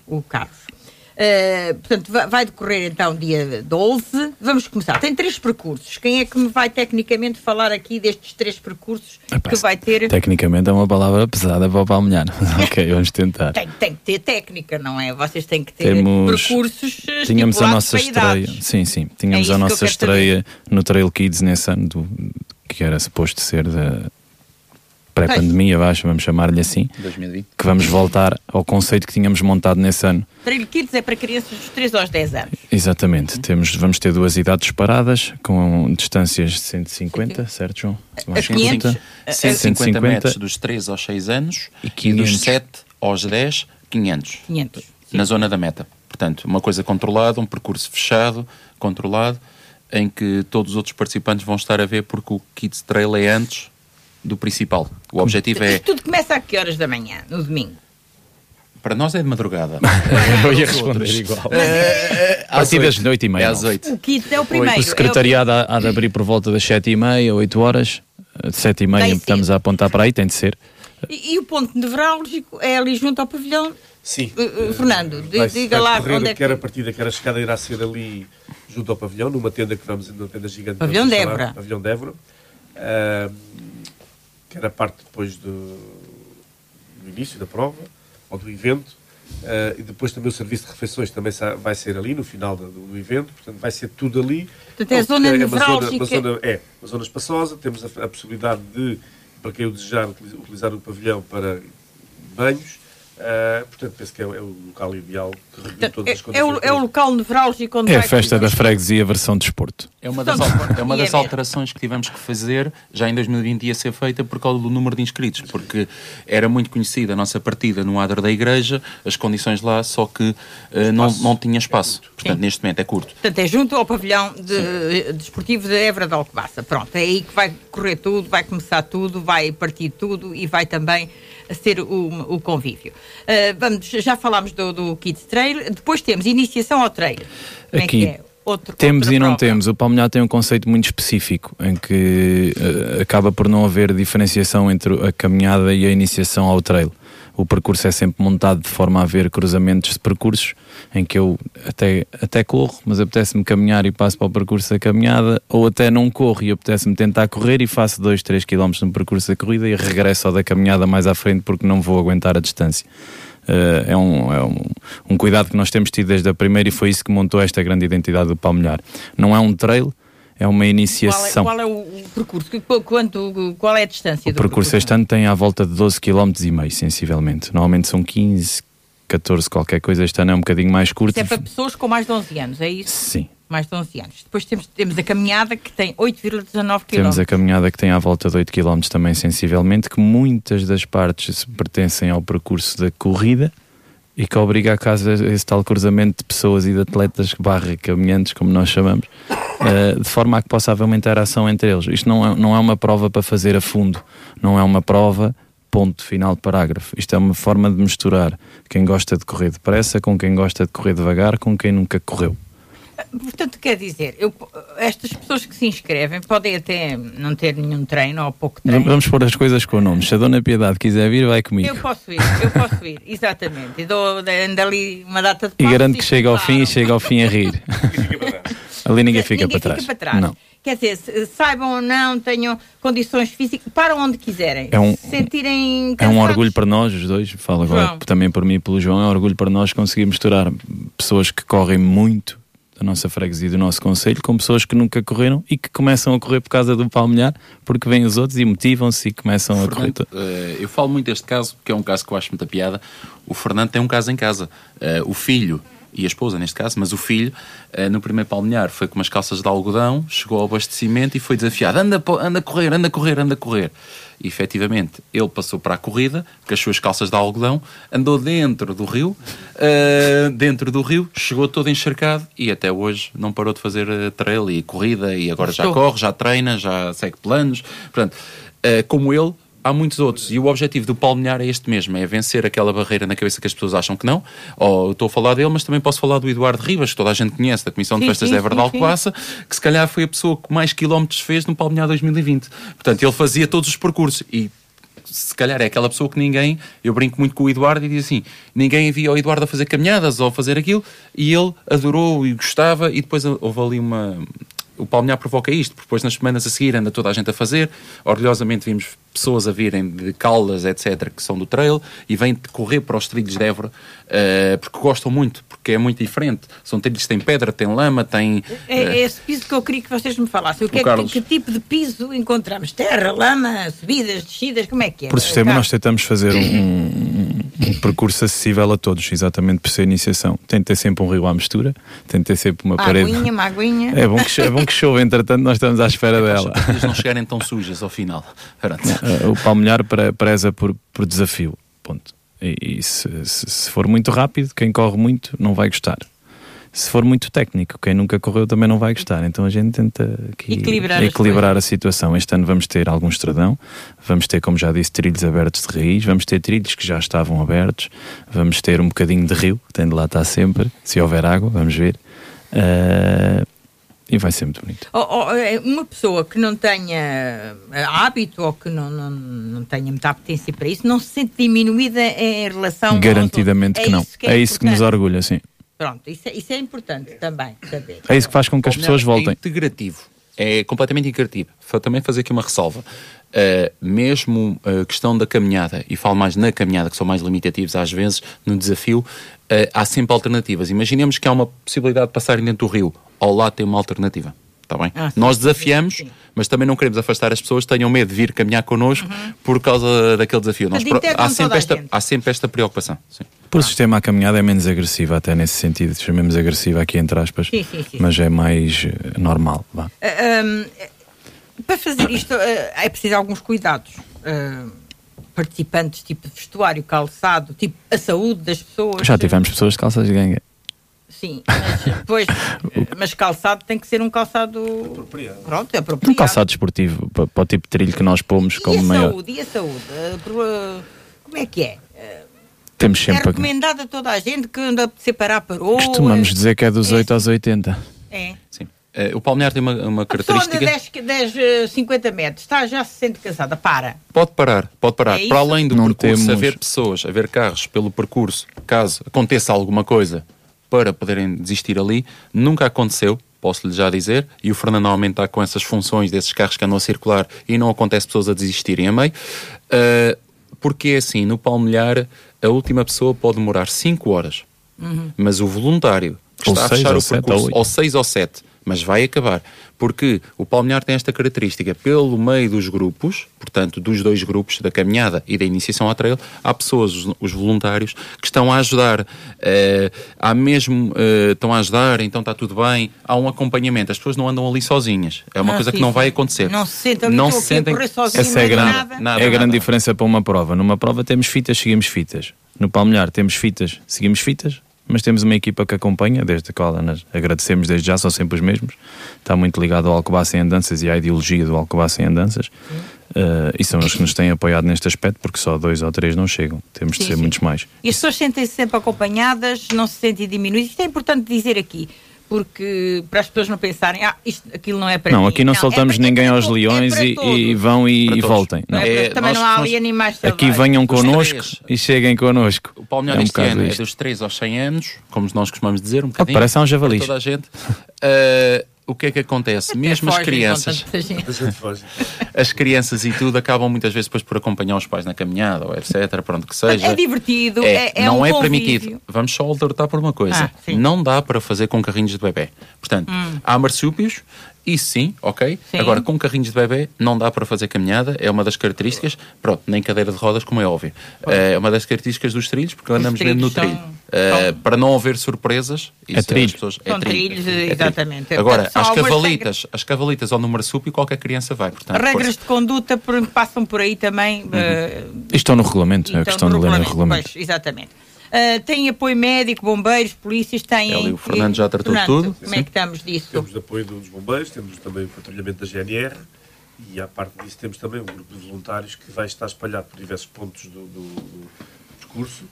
o Carlos. Uh, portanto, vai decorrer então dia 12. Vamos começar. Tem três percursos. Quem é que me vai tecnicamente falar aqui destes três percursos Epá, que vai ter? Tecnicamente é uma palavra pesada para o palmilhar. ok, vamos tentar. Tem, tem, que ter técnica, não é? Vocês têm que ter Temos... percursos. Tínhamos a nossa estreia. Sim, sim. Tínhamos é a nossa estreia saber. no Trail Kids nesse ano, do, que era suposto ser da pré-pandemia, acho, vamos chamar-lhe assim, 2020. que vamos voltar ao conceito que tínhamos montado nesse ano. Trail Kids é para crianças dos 3 aos 10 anos. Exatamente, Temos, vamos ter duas idades separadas, com distâncias de 150, certo João? A 500, 150, 150 metros dos 3 aos 6 anos e, 500. e dos 7 aos 10, 500. 500 na zona da meta. Portanto, uma coisa controlada, um percurso fechado, controlado, em que todos os outros participantes vão estar a ver porque o Kids Trail é antes do principal. O objetivo é. Tudo começa a que horas da manhã, no domingo? Para nós é de madrugada. Eu ia responder igual. É, a partir das 8 e meia. É às 8. O kit é o primeiro. O secretariado é o... há de abrir por volta das 7 e meia, 8 horas. De 7 e meia estamos a apontar para aí, tem de ser. E, e, o ponto nevrálgico é ali junto ao pavilhão? Sim. Uh, uh, Fernando, vai, diga vai lá onde é que... Quer a partida, quer a chegada irá ser ali junto ao pavilhão, numa tenda que vamos, numa tenda gigante. Pavilhão de Évora. Pavilhão de Évora. Uh, que era parte depois do, do início da prova, ou do evento, Uh, e depois também o serviço de refeições também vai ser ali no final do, do evento, portanto vai ser tudo ali. Portanto é a zona é uma zona, uma zona, É, uma zona espaçosa, temos a, a, possibilidade de, para quem o desejar, utilizar o pavilhão para banhos, Uh, portanto, penso que é, é, o local ideal que reúne todas as condições. É o, é o local nevrálgico onde É a festa da freguesia versão de esporte. É uma das, é uma das alterações que tivemos que fazer, já em 2020 ia ser feita por causa do número de inscritos, porque era muito conhecida a nossa partida no adro da igreja, as condições lá, só que uh, não, não tinha espaço. É portanto, Sim. neste momento é curto. Portanto, é junto ao pavilhão de, desportivo de Évora de Alcobaça. Pronto, é aí que vai correr tudo, vai começar tudo, vai partir tudo e vai também ser o, o convívio. Uh, vamos, já falámos do, do Kids Trail, depois temos iniciação ao trail. Como Aqui, é é? outro Temos e não prova. temos. O Palmilhar tem um conceito muito específico em que uh, acaba por não haver diferenciação entre a caminhada e a iniciação ao trail. O percurso é sempre montado de forma a haver cruzamentos de percursos em que eu até, até corro, mas apetece-me caminhar e passo para o percurso da caminhada, ou até não corro e apetece-me tentar correr e faço 2, 3 km no percurso da corrida e regresso ao da caminhada mais à frente porque não vou aguentar a distância. Uh, é, um, é um, um, cuidado que nós temos tido desde a primeira e foi isso que montou esta grande identidade do Palmilhar. Não é um trail, é uma iniciação. Qual é, qual é o percurso? Quanto, qual é a distância o percurso? percurso este ano tem à volta de 12 km e meio, sensivelmente. Normalmente são 15, 14, qualquer coisa. Este ano é um bocadinho mais curto. Isso é para pessoas com mais de 11 anos, é isso? Sim mais de 11 anos. Depois temos, temos a caminhada que tem 8,19 km. Temos a caminhada que tem à volta de 8 km também sensivelmente, que muitas das partes pertencem ao percurso da corrida e que obriga a casa esse tal cruzamento de pessoas e de atletas barra caminhantes, como nós chamamos, uh, de forma a que possa haver uma interação entre eles. Isto não é, não é uma prova para fazer a fundo, não é uma prova ponto final de parágrafo. Isto é uma forma de misturar quem gosta de correr depressa com quem gosta de correr devagar, com quem nunca correu. Portanto, quer dizer, eu, estas pessoas que se inscrevem podem até não ter nenhum treino ou pouco treino. Vamos pôr as coisas com nomes. Se a Dona Piedade quiser vir, vai comigo. Eu posso ir, eu posso ir, exatamente. E dou ando ali uma data de E garanto que chega ao fim e chega ao fim a rir. ali ninguém fica, ninguém para, trás. fica para trás. Não. Quer dizer, saibam ou não, tenham condições físicas, para onde quiserem. É um, sentirem É um orgulho para nós, os dois, falo agora João. também por mim e pelo João, é um orgulho para nós conseguir misturar pessoas que correm muito da nossa freguesia e do nosso conselho com pessoas que nunca correram e que começam a correr por causa do palmilhar, porque vêm os outros e motivam-se e começam Fernando, a correr. Uh, eu falo muito deste caso, porque é um caso que eu acho muita piada. O Fernando tem um caso em casa. Uh, o filho e a esposa neste caso, mas o filho, uh, no primeiro palmilhar, foi com umas calças de algodão, chegou ao abastecimento e foi desafiado: anda, anda a correr, anda a correr, anda a correr. E efetivamente ele passou para a corrida com as suas calças de algodão, andou dentro do rio, uh, dentro do rio, chegou todo encharcado e até hoje não parou de fazer uh, trail e corrida e agora Estou. já corre, já treina, já segue planos. Portanto, uh, como ele, há muitos outros. E o objetivo do Palmilhar é este mesmo: é vencer aquela barreira na cabeça que as pessoas acham que não. Ou estou a falar dele, mas também posso falar do Eduardo Ribas, que toda a gente conhece, da Comissão de Festas de Évora de Alcoaça, que se calhar foi a pessoa que mais quilómetros fez no Palmilhar 2020. Portanto, ele fazia todos os percursos e se calhar é aquela pessoa que ninguém, eu brinco muito com o Eduardo e diz assim: ninguém via o Eduardo a fazer caminhadas ou a fazer aquilo e ele adorou e gostava. E depois houve ali uma, o Palmilhar provoca isto, porque depois nas semanas a seguir anda toda a gente a fazer. Orgulhosamente vimos pessoas a virem de Caldas, etc., que são do trail e vêm correr para os trilhos de Évora uh, porque gostam muito, porque é muito diferente. São trilhos que têm pedra, têm lama, têm. Uh... É, é, esse piso que eu queria que vocês me falassem. O que, o é, que, que, tipo de piso encontramos? Terra, lama, subidas, descidas, como é que é? Por sistema, nós tentamos fazer um, um percurso acessível a todos, exatamente por ser iniciação. Tem de ter sempre um rio à mistura, tem de ter sempre uma, uma parede. Aguinha, uma aguinha. É bom que, é bom que chove, entretanto, nós estamos à espera é dela. Para não chegarem tão sujas ao final. Uh, o palmilhar preza por, por desafio. Ponto. E, e se, se, se, for muito rápido, quem corre muito não vai gostar. Se for muito técnico, quem nunca correu também não vai gostar. Então a gente tenta equilibrar, equilibrar a situação. Este ano vamos ter algum estradão, vamos ter, como já disse, trilhos abertos de raiz, vamos ter trilhos que já estavam abertos, vamos ter um bocadinho de rio, que tem de lá estar sempre, se houver água, vamos ver. Uh, e vai ser muito bonito. Oh, oh, é, uma pessoa que não tenha eh, hábito ou que não, não, não tenha muita apetência para isso, não se sente diminuída em relação Garantidamente que é não. Que é, é isso que nos orgulha, sim. Pronto, isso é, isso é importante também saber. É isso que faz com que as pessoas voltem. É integrativo. É completamente integrativo. Vou também fazer aqui uma ressalva. Uh, mesmo a questão da caminhada, e falo mais na caminhada, que são mais limitativos às vezes, no desafio, uh, há sempre alternativas. Imaginemos que há uma possibilidade de passarem dentro do rio ao lado tem uma alternativa. Está bem? Ah, Nós desafiamos, sim, sim. mas também não queremos afastar as pessoas que tenham medo de vir caminhar connosco uhum. por causa daquele desafio. Nós, há, sempre esta, há sempre esta preocupação. Sim. Por ah. sistema, a caminhada é menos agressiva, até nesse sentido. Chamemos agressiva aqui entre aspas, mas é mais uh, normal. Uh, um, para fazer isto, uh, é preciso alguns cuidados. participantes, tipo de vestuário, calçado, tipo a saúde das pessoas. Já tivemos pessoas de calças de gangue. Sim, mas depois, mas calçado tem que ser um calçado apropriado. Pronto, é apropriado. Um calçado esportivo para, para, o tipo de trilho que nós pomos e como a maior. Saúde, e a saúde? Uh, como é que é? Uh, Temos sempre é recomendado a toda a gente que anda a separar para Costumamos dizer que é dos 8 aos 80. É. Sim. O palmilhar tem uma, uma característica. Anda 10, 10, 50 metros, está, já se sente casada, para. Pode parar, pode parar. É Para além do Não percurso, temos... haver pessoas, haver carros pelo percurso, caso aconteça alguma coisa para poderem desistir ali, nunca aconteceu, posso-lhe já dizer, e o Fernando normalmente está com essas funções desses carros que andam a circular e não acontece pessoas a desistirem a meio. Uh, porque é assim, no palmilhar, a última pessoa pode demorar 5 horas, uhum. mas o voluntário que ou está a fechar o percurso, ou 6 ou 7, mas vai acabar. Porque o palmilhar tem esta característica, pelo meio dos grupos, portanto, dos dois grupos, da caminhada e da iniciação à trail, há pessoas, os, os voluntários, que estão a ajudar, uh, há mesmo, uh, estão a ajudar, então está tudo bem, há um acompanhamento, as pessoas não andam ali sozinhas, é uma ah, coisa sim, que não vai acontecer. Não se sentem, não se sentem sozinho, Essa é, grande, nada. Nada, é a grande diferença para uma prova. Numa prova temos fitas, seguimos fitas. No palmilhar temos fitas, seguimos fitas, mas temos uma equipa que acompanha, desde a qual agradecemos desde já, são sempre os mesmos. Está muito ligado ao Alcobaça em Andanças e à ideologia do Alcobaça em Andanças. Uh, e são os que nos têm apoiado neste aspecto, porque só dois ou três não chegam. Temos sim, de ser sim. muitos mais. E as pessoas sentem-se sempre acompanhadas, não se sentem diminuídas. Isto é importante dizer aqui porque para as pessoas não pensarem, ah, isto, aquilo não é para não, mim. aqui não, não é soltamos é ninguém aos leões é e, e, vão e, e voltem. Não. É, também nós, não há ali animais Aqui venham connosco e cheguem connosco. O Palmeiras é um este ano é dos 3 aos 100 anos, como nós costumamos dizer, um bocadinho. Oh, parece um javalis. Toda a gente. Uh, o que é que acontece? Mesmo as crianças, as crianças e tudo acabam muitas vezes depois por acompanhar os pais na caminhada ou etc. Pronto que seja. É divertido, é, é, é não um é convívio. permitido. Vamos só alertar por uma coisa: ah, não dá para fazer com carrinhos de bebê. Portanto, hum. há marsúpios isso sim, ok. Sim. Agora, com carrinhos de bebê não dá para fazer caminhada, é uma das características. Pronto, nem cadeira de rodas, como é óbvio. É uma das características dos trilhos, porque andamos mesmo no trilho. São... Uh, para não haver surpresas, é trilho. Pessoas, é São trilho. trilhos, é exatamente. Trilho. Agora, as cavalitas, regras... as cavalitas ao número súpio, qualquer criança vai. Portanto, regras de conduta passam por aí também. Uhum. Uh, estão no regulamento, é a questão de ler no regulamento. Pois, exatamente. Uh, tem apoio médico, bombeiros, polícias, têm. É o Fernando já tratou Fernando, tudo. Como sim. é que estamos disso? Temos apoio dos bombeiros, temos também o patrulhamento da GNR e, à parte disso, temos também um grupo de voluntários que vai estar espalhado por diversos pontos do, do, do percurso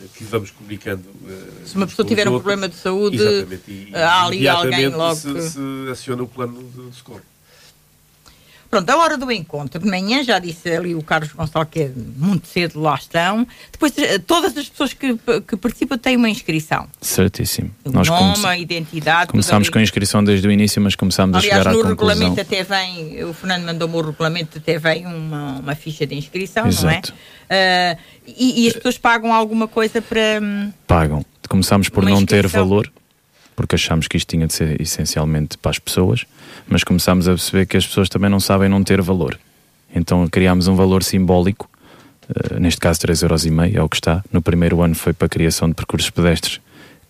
eh, que vamos comunicando. Uh, se uma pessoa tiver um problema de saúde, e, há ali alguém logo. Se, se aciona o plano de socorro. Pronto, a hora do encontro, de manhã, já disse ali o Carlos Gonçalves que é muito cedo lá estão. Depois, eh, todas as pessoas que, que participam têm uma inscrição. Certíssimo. O Nós nome, a identidade. Começámos com a inscrição desde o início, mas começámos Aliás, a chegar à conclusão. no regulamento até vem, o Fernando mandou-me o regulamento, até vem uma, uma ficha de inscrição, Exato. não é? Uh, e, e, as pessoas pagam alguma coisa para. Hum, pagam. Começámos por não ter valor porque achámos que isto tinha de ser essencialmente para as pessoas, mas começámos a perceber que as pessoas também não sabem não ter valor. Então criámos um valor simbólico, uh, neste caso 3,5€ é o que está. No primeiro ano foi para a criação de percursos pedestres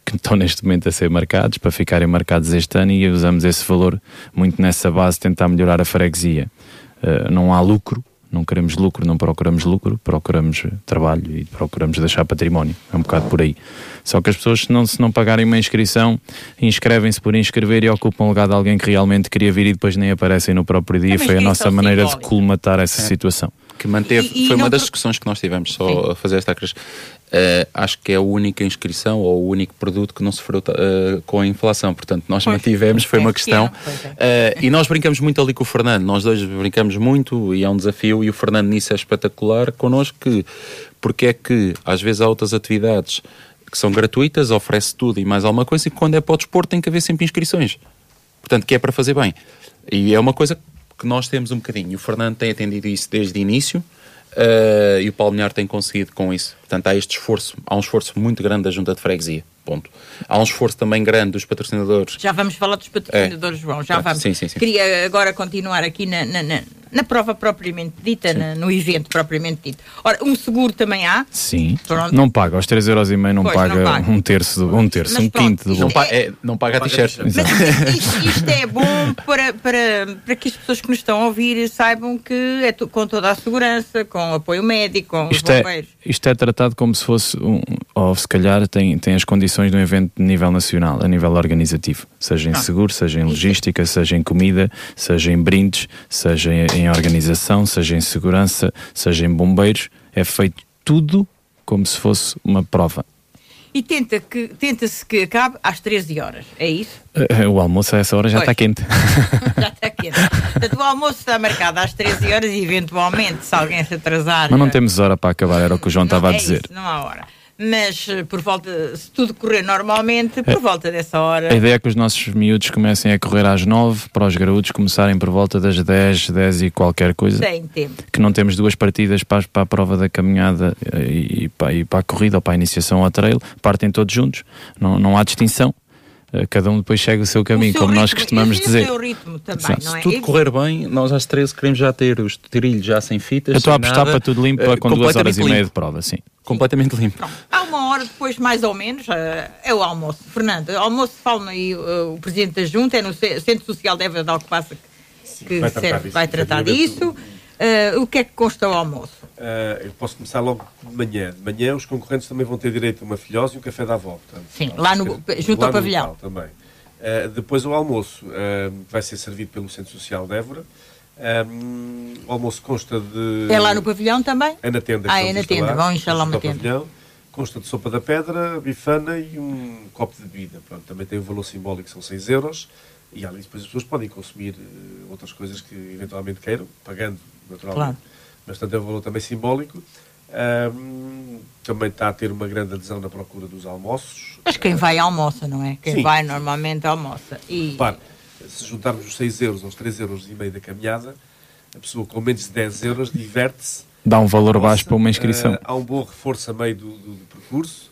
que estão neste momento a ser marcados, para ficarem marcados este ano e usamos esse valor muito nessa base tentar melhorar a freguesia. Uh, não há lucro, não queremos lucro, não procuramos lucro, procuramos trabalho e procuramos deixar património. É um bocado por aí. Só que as pessoas, se não, se não pagarem uma inscrição, inscrevem-se por inscrever e ocupam o lugar de alguém que realmente queria vir e depois nem aparecem no próprio dia. É, Foi a nossa maneira simbólico. de colmatar essa é. situação que manteve, e, e foi uma das discussões que nós tivemos, só Sim. a fazer esta uh, acho que é a única inscrição ou o único produto que não sofreu uh, com a inflação, portanto nós pois, mantivemos, foi uma questão. É. uh, e nós brincamos muito ali com o Fernando, nós dois brincamos muito e é um desafio. E o Fernando nisso é espetacular connosco que, porque é que às vezes há outras atividades que são gratuitas, oferece tudo e mais alguma coisa e quando é para o desporto tem que haver sempre inscrições, portanto que é para fazer bem. E é uma coisa que nós temos um bocadinho. O Fernando tem atendido isso desde o início uh, e o Palmeirar tem conseguido com isso. Portanto, há este esforço, há um esforço muito grande da junta de freguesia. Ponto. Há um esforço também grande dos patrocinadores. Já vamos falar dos patrocinadores, é. João. Já vamos. Sim, sim, sim. Queria agora continuar aqui na, na, na, na prova propriamente dita, na, no evento propriamente dito. Ora, um seguro também há? Sim. Pronto. Não paga, aos 3,5€ não, pois, paga não paga um terço, um, terço, um quinto do não, paga, é, não paga a t-shirt. Mas isto, isto, é bom para, para, para que as pessoas que nos estão a ouvir saibam que é com toda a segurança, com apoio médico, com isto os é- bombeiros. É, isto é tratado como se fosse, um, ou se calhar tem, tem as condições de um evento de nível nacional, a nível organizativo. Seja em ah. seguro, seja em logística, seja em comida, seja em brindes, seja em, organização seja em segurança, seja em bombeiros, é feito tudo como se fosse uma prova. E tenta que, tenta-se que acabe às 13 horas, é isso? Uh, o almoço a essa hora já está quente. já está quente. Portanto, o almoço está marcado às 13 horas e eventualmente, se alguém se atrasar. Mas não temos hora para acabar, era o que o João estava a dizer. Isso, não há hora mas eh, por volta, se tudo correr normalmente, por é, volta dessa hora. A ideia é que os nossos miúdos comecem a correr às 9, para os graúdos começarem por volta das 10, 10 e qualquer coisa. Tem tempo. Que não temos duas partidas para, para a prova da caminhada e, e, para, e para a corrida ou para a iniciação ao trail, partem todos juntos, não, não há distinção eh, cada um depois segue o seu caminho, o seu como ritmo, nós costumamos dizer. O seu ritmo também, não é? Se tudo correr bem, nós às 13 queremos já ter os trilhos já sem fitas. Eu estou a apostar para tudo limpo uh, com duas horas limpo. e meia de prova, sim. Completamente limpo. Pronto. Há uma hora depois, mais ou menos, é o almoço. Fernando, o almoço, fala-me aí uh, o Presidente da Junta, é no Centro Social de Évora de Alcobaça que, que vai tratar disso. Vai tratar disso. Uh, o que é que consta o almoço? Uh, eu posso começar logo de manhã. De manhã os concorrentes também vão ter direito a uma filhose e um café da avó. Portanto, Sim, lá no, junto lá ao pavilhão. também. Uh, depois o almoço vai ser servido pelo Centro Social de Évora. Um, o almoço consta de. É lá no pavilhão também? É na tenda. Ah, é na tenda. Vão instalar uma tenda. Pavilhão. Consta de sopa da pedra, bifana e um copo de bebida. Pronto, também tem um valor simbólico, são 6 euros. E depois as pessoas podem consumir uh, outras coisas que eventualmente queiram, pagando naturalmente. Claro. Mas, portanto, é um valor também simbólico. Um, também está a ter uma grande adesão na procura dos almoços. Mas quem vai almoça, não é? Quem Sim. vai normalmente almoça. E... Repare, se juntarmos os 6 euros aos 3 euros e meio da caminhada, a pessoa com menos de 10 euros diverte-se. Dá um valor baixo para uma inscrição. Uh, há um bom reforço a meio do, do, do percurso.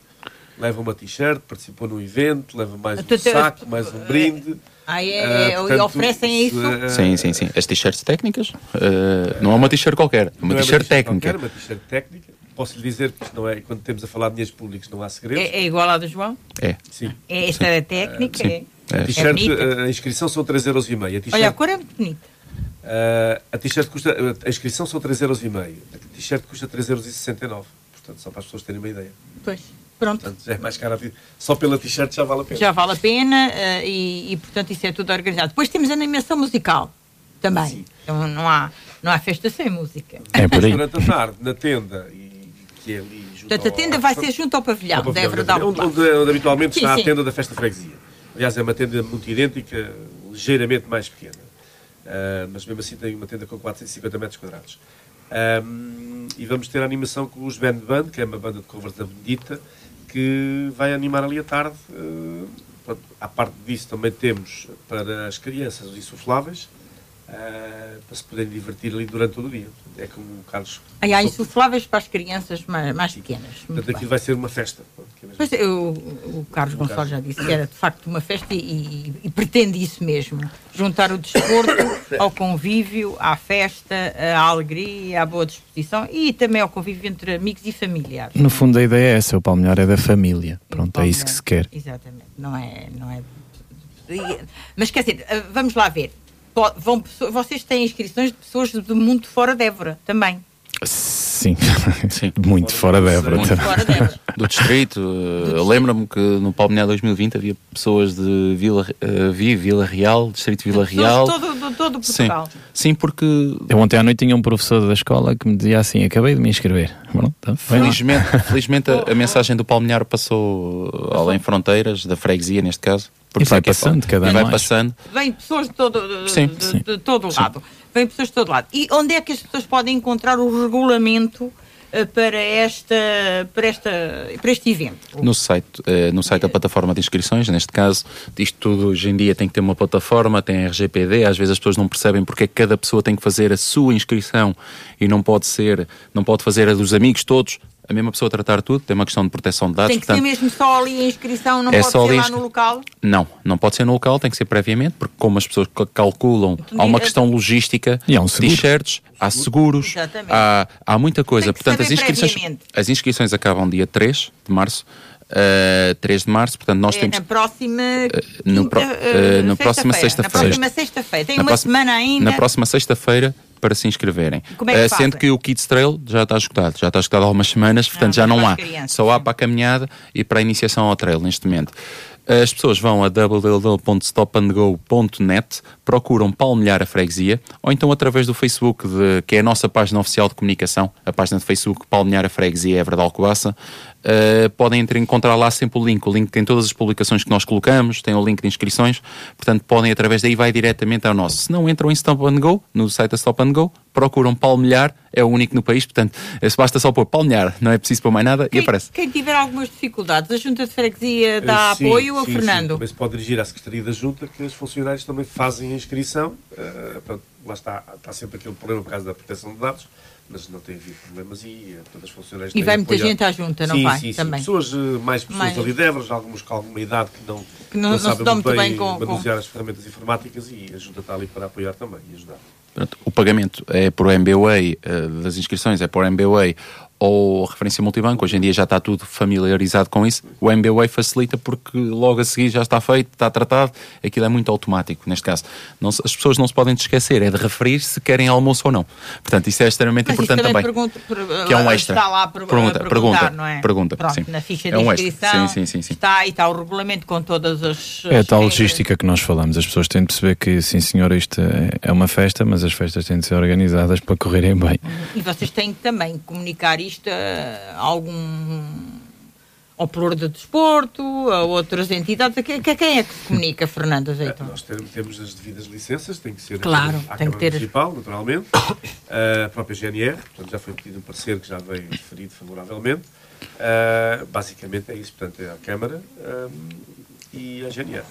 Leva uma t-shirt, participou num evento, leva mais um saco, mais um brinde. Ah, é, uh, portanto, e oferecem isso? Uh, sim, sim, sim. As t-shirts técnicas. Uh, não é uma t-shirt qualquer, é uma t-shirt técnica. É uma t-shirt técnica. Posso lhe dizer que não é, quando temos a falar de dinheiros públicos não há segredos. É, é igual à do João? É. Sim. É esta sim. técnica? sim. É. A t-shirt, a inscrição são 3,5€. Olha, a cor é muito bonita. a t-shirt custa, a inscrição são 3,5€. A t-shirt custa 3,69€. Portanto, só para as pessoas terem uma ideia. Pois. Pronto. Portanto, é mais caro. Só pela t-shirt já vale a pena. Já vale a pena uh, e, e, portanto, isso é tudo organizado. Depois temos a animação musical também. Sim. Então não há, não há festa sem música. É por aí. Durante a tarde, na tenda, e, que é ali junto Portanto, a tenda ao, vai ser junto ao pavilhão, ao pavilhão deve dar onde, onde, onde, habitualmente sim, está sim. a tenda da festa freguesia. Aliás, é uma tenda muito idêntica, ligeiramente mais pequena. Uh, mas mesmo assim tem uma tenda com 450 metros quadrados. Um, e vamos ter a animação com os Band Band, que é uma banda de covers da Benedita, que vai animar ali à tarde. Uh, parte disso, também temos para as crianças os insufláveis, uh, para se poderem divertir ali durante todo o dia. É como o Carlos. Aí há insufláveis para as crianças mais, mais pequenas. Portanto, aquilo vai ser uma festa. É pois, eu, o Carlos Gonçalves já disse que era de facto uma festa e, e, e pretende isso mesmo: juntar o desporto ao convívio, à festa, à alegria, à boa disposição e também ao convívio entre amigos e familiares. No fundo, a ideia é essa: o Palmeirar é da família. Pronto, é isso que se quer. Exatamente. Não é. Não é... Mas quer dizer, vamos lá ver vão, vocês têm inscrições de pessoas do mundo fora de Évora também. Sim, Sim. muito fora de Évora. Muito fora de Évora. Do distrito. Uh, Lembro-me que no Palmear 2020 havia pessoas de Vila, uh, Vila Real, distrito de Vila Real. Todo, todo, todo Portugal. Sim. Sim, porque. Eu ontem à noite tinha um professor da escola que me dizia assim: acabei de me inscrever. Bom, tá, felizmente, felizmente a, a, mensagem do Palmear passou além fronteiras, da freguesia neste caso. Porque e vai passando, cada e vai passando. Vem pessoas de todo, sim, de, sim. de todo sim. lado. Vem pessoas de todo lado. E onde é que as pessoas podem encontrar o regulamento uh, para, esta, para, esta, para este evento? No site, uh, no site da plataforma de inscrições, neste caso, isto tudo hoje em dia tem que ter uma plataforma, tem RGPD, às vezes as pessoas não percebem porque é que cada pessoa tem que fazer a sua inscrição e não pode ser, não pode fazer a dos amigos todos, a mesma pessoa tratar tudo, tem uma questão de proteção de dados. Tem que portanto, ser mesmo só ali a inscrição, não é pode ser lá no local? Não, não pode ser no local, tem que ser previamente, porque como as pessoas calculam, há uma questão logística, e há um t-shirts, há seguros, há, há muita coisa. Portanto, as inscrições, as inscrições acabam dia 3 de março. Uh, 3 de março, portanto nós é, temos... Na próxima... Uh, no, uh, na próxima sexta-feira. Na próxima sexta-feira, tem na uma próxima, semana ainda. Na próxima sexta-feira para se inscreverem. É que uh, sendo que o Kids Trail já está esgotado, já está esgotado há algumas semanas, portanto não, já não há. Crianças, Só há para a caminhada e para a iniciação ao trail neste momento. As pessoas vão a www.stopandgo.net, procuram palmilhar a freguesia, ou então através do Facebook, de, que é a nossa página oficial de comunicação, a página de Facebook Palmilhar a Freguesia Évora de Alcobaça, uh, podem encontrar lá sempre o link. O link tem todas as publicações que nós colocamos, tem o link de inscrições, portanto podem através daí vai diretamente ao nosso. Se não entram em Stop and Go, no site da Stop and Go, procuram palmilhar, é o único no país, portanto, se basta só pôr palmilhar, não é preciso pôr mais nada quem, e aparece. Quem tiver algumas dificuldades, a Junta de Freguesia dá uh, sim, apoio ao Fernando? Sim, também se pode dirigir à Secretaria da Junta, que os funcionários também fazem a inscrição. Uh, pronto, lá está, está sempre aquele problema por causa da proteção de dados mas não tem havido problemas e eh, todas as funcionárias E vai muita apoiado. gente à junta, não sim, vai? Sim, também. Sim. Pessoas, eh, mais pessoas mais... ali devras, alguns com alguma idade que não, que não, não, não sabem muito bem, bem com, manusear com... as ferramentas informáticas e a junta está ali para apoiar também e ajudar. Pronto, o pagamento é por MBWay, eh, das inscrições é por MBWay ou referência multibanco, hoje em dia já está tudo familiarizado com isso. O MBWay facilita porque logo a seguir já está feito, está tratado, aquilo é muito automático neste caso. Não, as pessoas não se podem esquecer, é de referir se querem almoço ou não. Portanto, isso é extremamente Mas importante também. Pergunto, per, que é um extra. Está lá per, pergunta, pergunta, não é? Pergunta, Pronto, sim. Na ficha de é um inscrição sim, sim, sim, está e está o regulamento com todas as. É a tal logística que nós falamos. As pessoas têm de perceber que, sim senhora, isto é, é uma festa, mas as festas têm de ser organizadas para correrem bem. E vocês têm que também comunicar isto algum ao Pluro de Desporto, a outras entidades. A quem é que se comunica, Fernando Azeitão? É, nós temos as devidas licenças, tem que ser claro, a, tem Câmara que ter... Municipal, naturalmente, a própria GNR, portanto já foi pedido um parecer que já veio deferido favoravelmente. Uh, basicamente é isso, portanto é a Câmara um, e a GNR.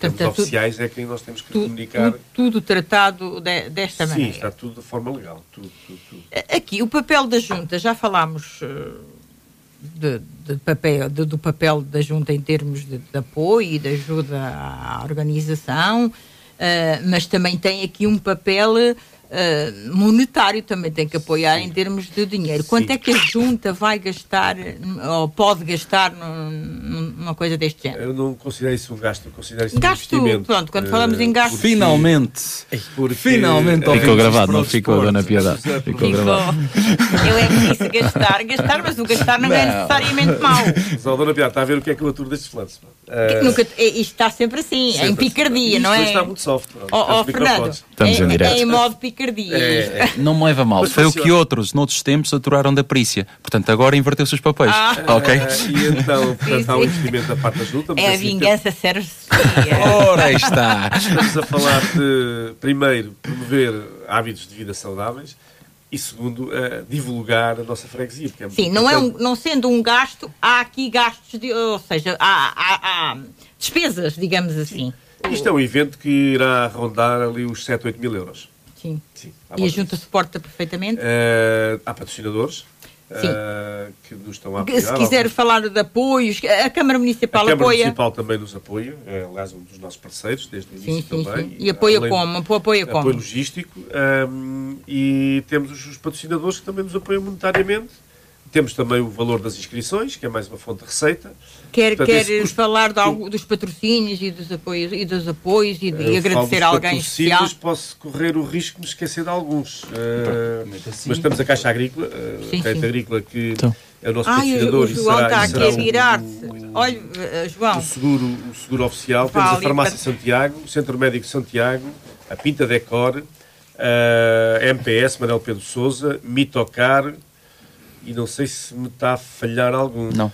Portanto, é oficiais é quem nós temos que tudo, comunicar. Tudo, tudo tratado de, desta Sim, maneira. Sim, está tudo de forma legal. Tudo, tudo, tudo. Aqui, o papel da Junta, já falámos uh, de, de papel, de, do papel da Junta em termos de, de, apoio e de ajuda à organização, uh, mas também tem aqui um papel uh, monetário também tem que apoiar Sim. em termos de dinheiro. Quanto Sim. é que a junta vai gastar ou pode gastar numa coisa deste género? Eu não considero isso um gasto, eu considero isso gasto, um investimento. Pronto, quando falamos uh, em gasto... Finalmente! Porque, finalmente ficou gravado, não ficou, Dona Piedade. Ficou, ficou gravado. Eu é que disse gastar, gastar, mas o gastar não, não. é necessariamente mau. Só, Dona Piedade, está a ver o que é que eu aturo destes planos. Uh, Nunca, isto está sempre assim, sempre. em picardia, isto não é? está muito soft. Oh, oh Fernando, Estamos em, em direto. em modo picardia. É, é. Não me leva mal. Mas Foi funciona. o que outros, noutros tempos, aturaram da perícia. Portanto, agora inverteu-se os papéis. Ah. ok? Uh, e então, portanto, há um investimento da parte da junta. É a assim, vingança serve-se. Ora, aí está. Estamos a falar de, primeiro, promover hábitos de vida saudáveis e segundo, uh, divulgar a nossa freguesia. É Sim, não, é um, não sendo um gasto, há aqui gastos, de, ou seja, há, há, há despesas, digamos assim. Isto é um evento que irá rondar ali os 7, 8 mil euros. Sim. Sim e a Junta suporta perfeitamente? Uh, há patrocinadores. Uh, que nos estão a apoiar. Se quiser falar de apoios, a Câmara Municipal apoia. A Câmara apoia. Municipal também nos apoia, é, aliás, um dos nossos parceiros, desde o início sim, também. Sim. E, e apoia como? Apoia como? Apoio logístico um, e temos os patrocinadores que também nos apoiam monetariamente temos também o valor das inscrições, que é mais uma fonte de receita. Quer, Portanto, quer custo, falar algo, dos patrocínios e dos apoios e, dos apoios e, e agradecer a alguém especial? posso correr o risco de me esquecer de alguns. Uh, mas temos a Caixa Agrícola, uh, sim, a Caixa Agrícola que então. é o nosso patrocinador. O João está aqui a virar-se. Olha, uh, João. O seguro, o seguro oficial. Fala temos a Farmácia para... Santiago, o Centro Médico Santiago, a Pinta Decor, a MPS, Manuel Pedro Souza, Mitocar, e não sei se me está a falhar algum. Não.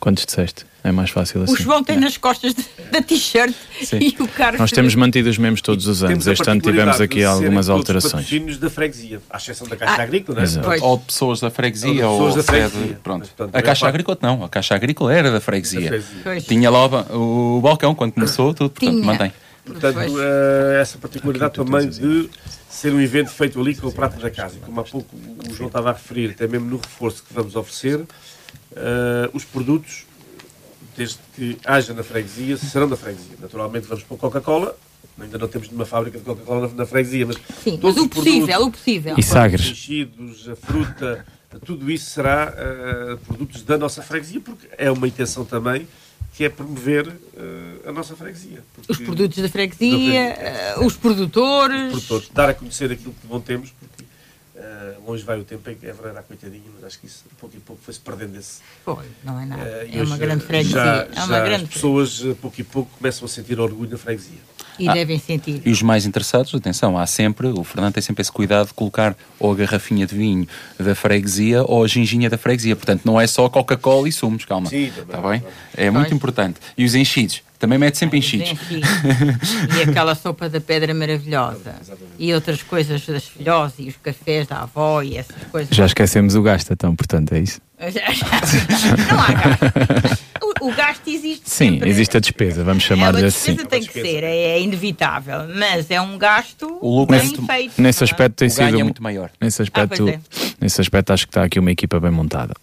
Quantos disseste? É mais fácil assim. O João tem é. nas costas da t-shirt e o Carlos. Nós temos mantido os mesmos todos os anos. Este ano tivemos aqui algumas alterações. Os da freguesia, à exceção da Caixa ah, Agrícola, não é? Ou pessoas da freguesia, ou, pessoas da freguesia. Pronto. Portanto, a Caixa Agrícola não, a Caixa Agrícola era da freguesia. Da freguesia. Tinha lá o balcão quando começou, tudo, portanto, Tinha. mantém. Portanto, uh, essa particularidade também de ser um evento feito ali com o prato da casa. Como há pouco o João estava a referir, até mesmo no reforço que vamos oferecer, uh, os produtos, desde que haja na freguesia, serão da freguesia. Naturalmente vamos para Coca-Cola, ainda não temos nenhuma fábrica de Coca-Cola na, freguesia, mas Sim, todos mas o possível, produtos, o possível. E sagres. Enchidos, a fruta, tudo isso será uh, produtos da nossa freguesia, porque é uma intenção também que é promover uh, a nossa freguesia. Os produtos da freguesia, uh, os produtores. Os produtores, dar a conhecer aquilo que bom temos, porque uh, longe vai o tempo em que Évora era coitadinho, mas acho que isso, pouco e pouco, foi-se perdendo esse. Não é nada. Uh, é uma grande freguesia. Já, é uma grande as pessoas, pouco e pouco, começam a sentir orgulho na freguesia. E ah, devem sentir. E os mais interessados, atenção, há sempre, o Fernando tem sempre esse cuidado de colocar ou a garrafinha de vinho da freguesia ou a ginginha da freguesia. Portanto, não é só Coca-Cola e sumos, calma. Sim, também. Está bem? É muito importante. E os enchidos. Também mete sempre enchidos. e aquela sopa da pedra maravilhosa. E outras coisas das filhós e os cafés da avó e essas coisas. Já esquecemos o gasto, então, portanto, é isso? não há gasto. O, o gasto existe Sim, sempre. existe a despesa, vamos chamar-lhe assim. A despesa tem que ser, é, é, inevitável, mas é um gasto o lucro bem feito. Nesse aspecto tem o sido... é muito maior. Nesse aspecto, ah, é. nesse aspecto acho que está aqui uma equipa bem montada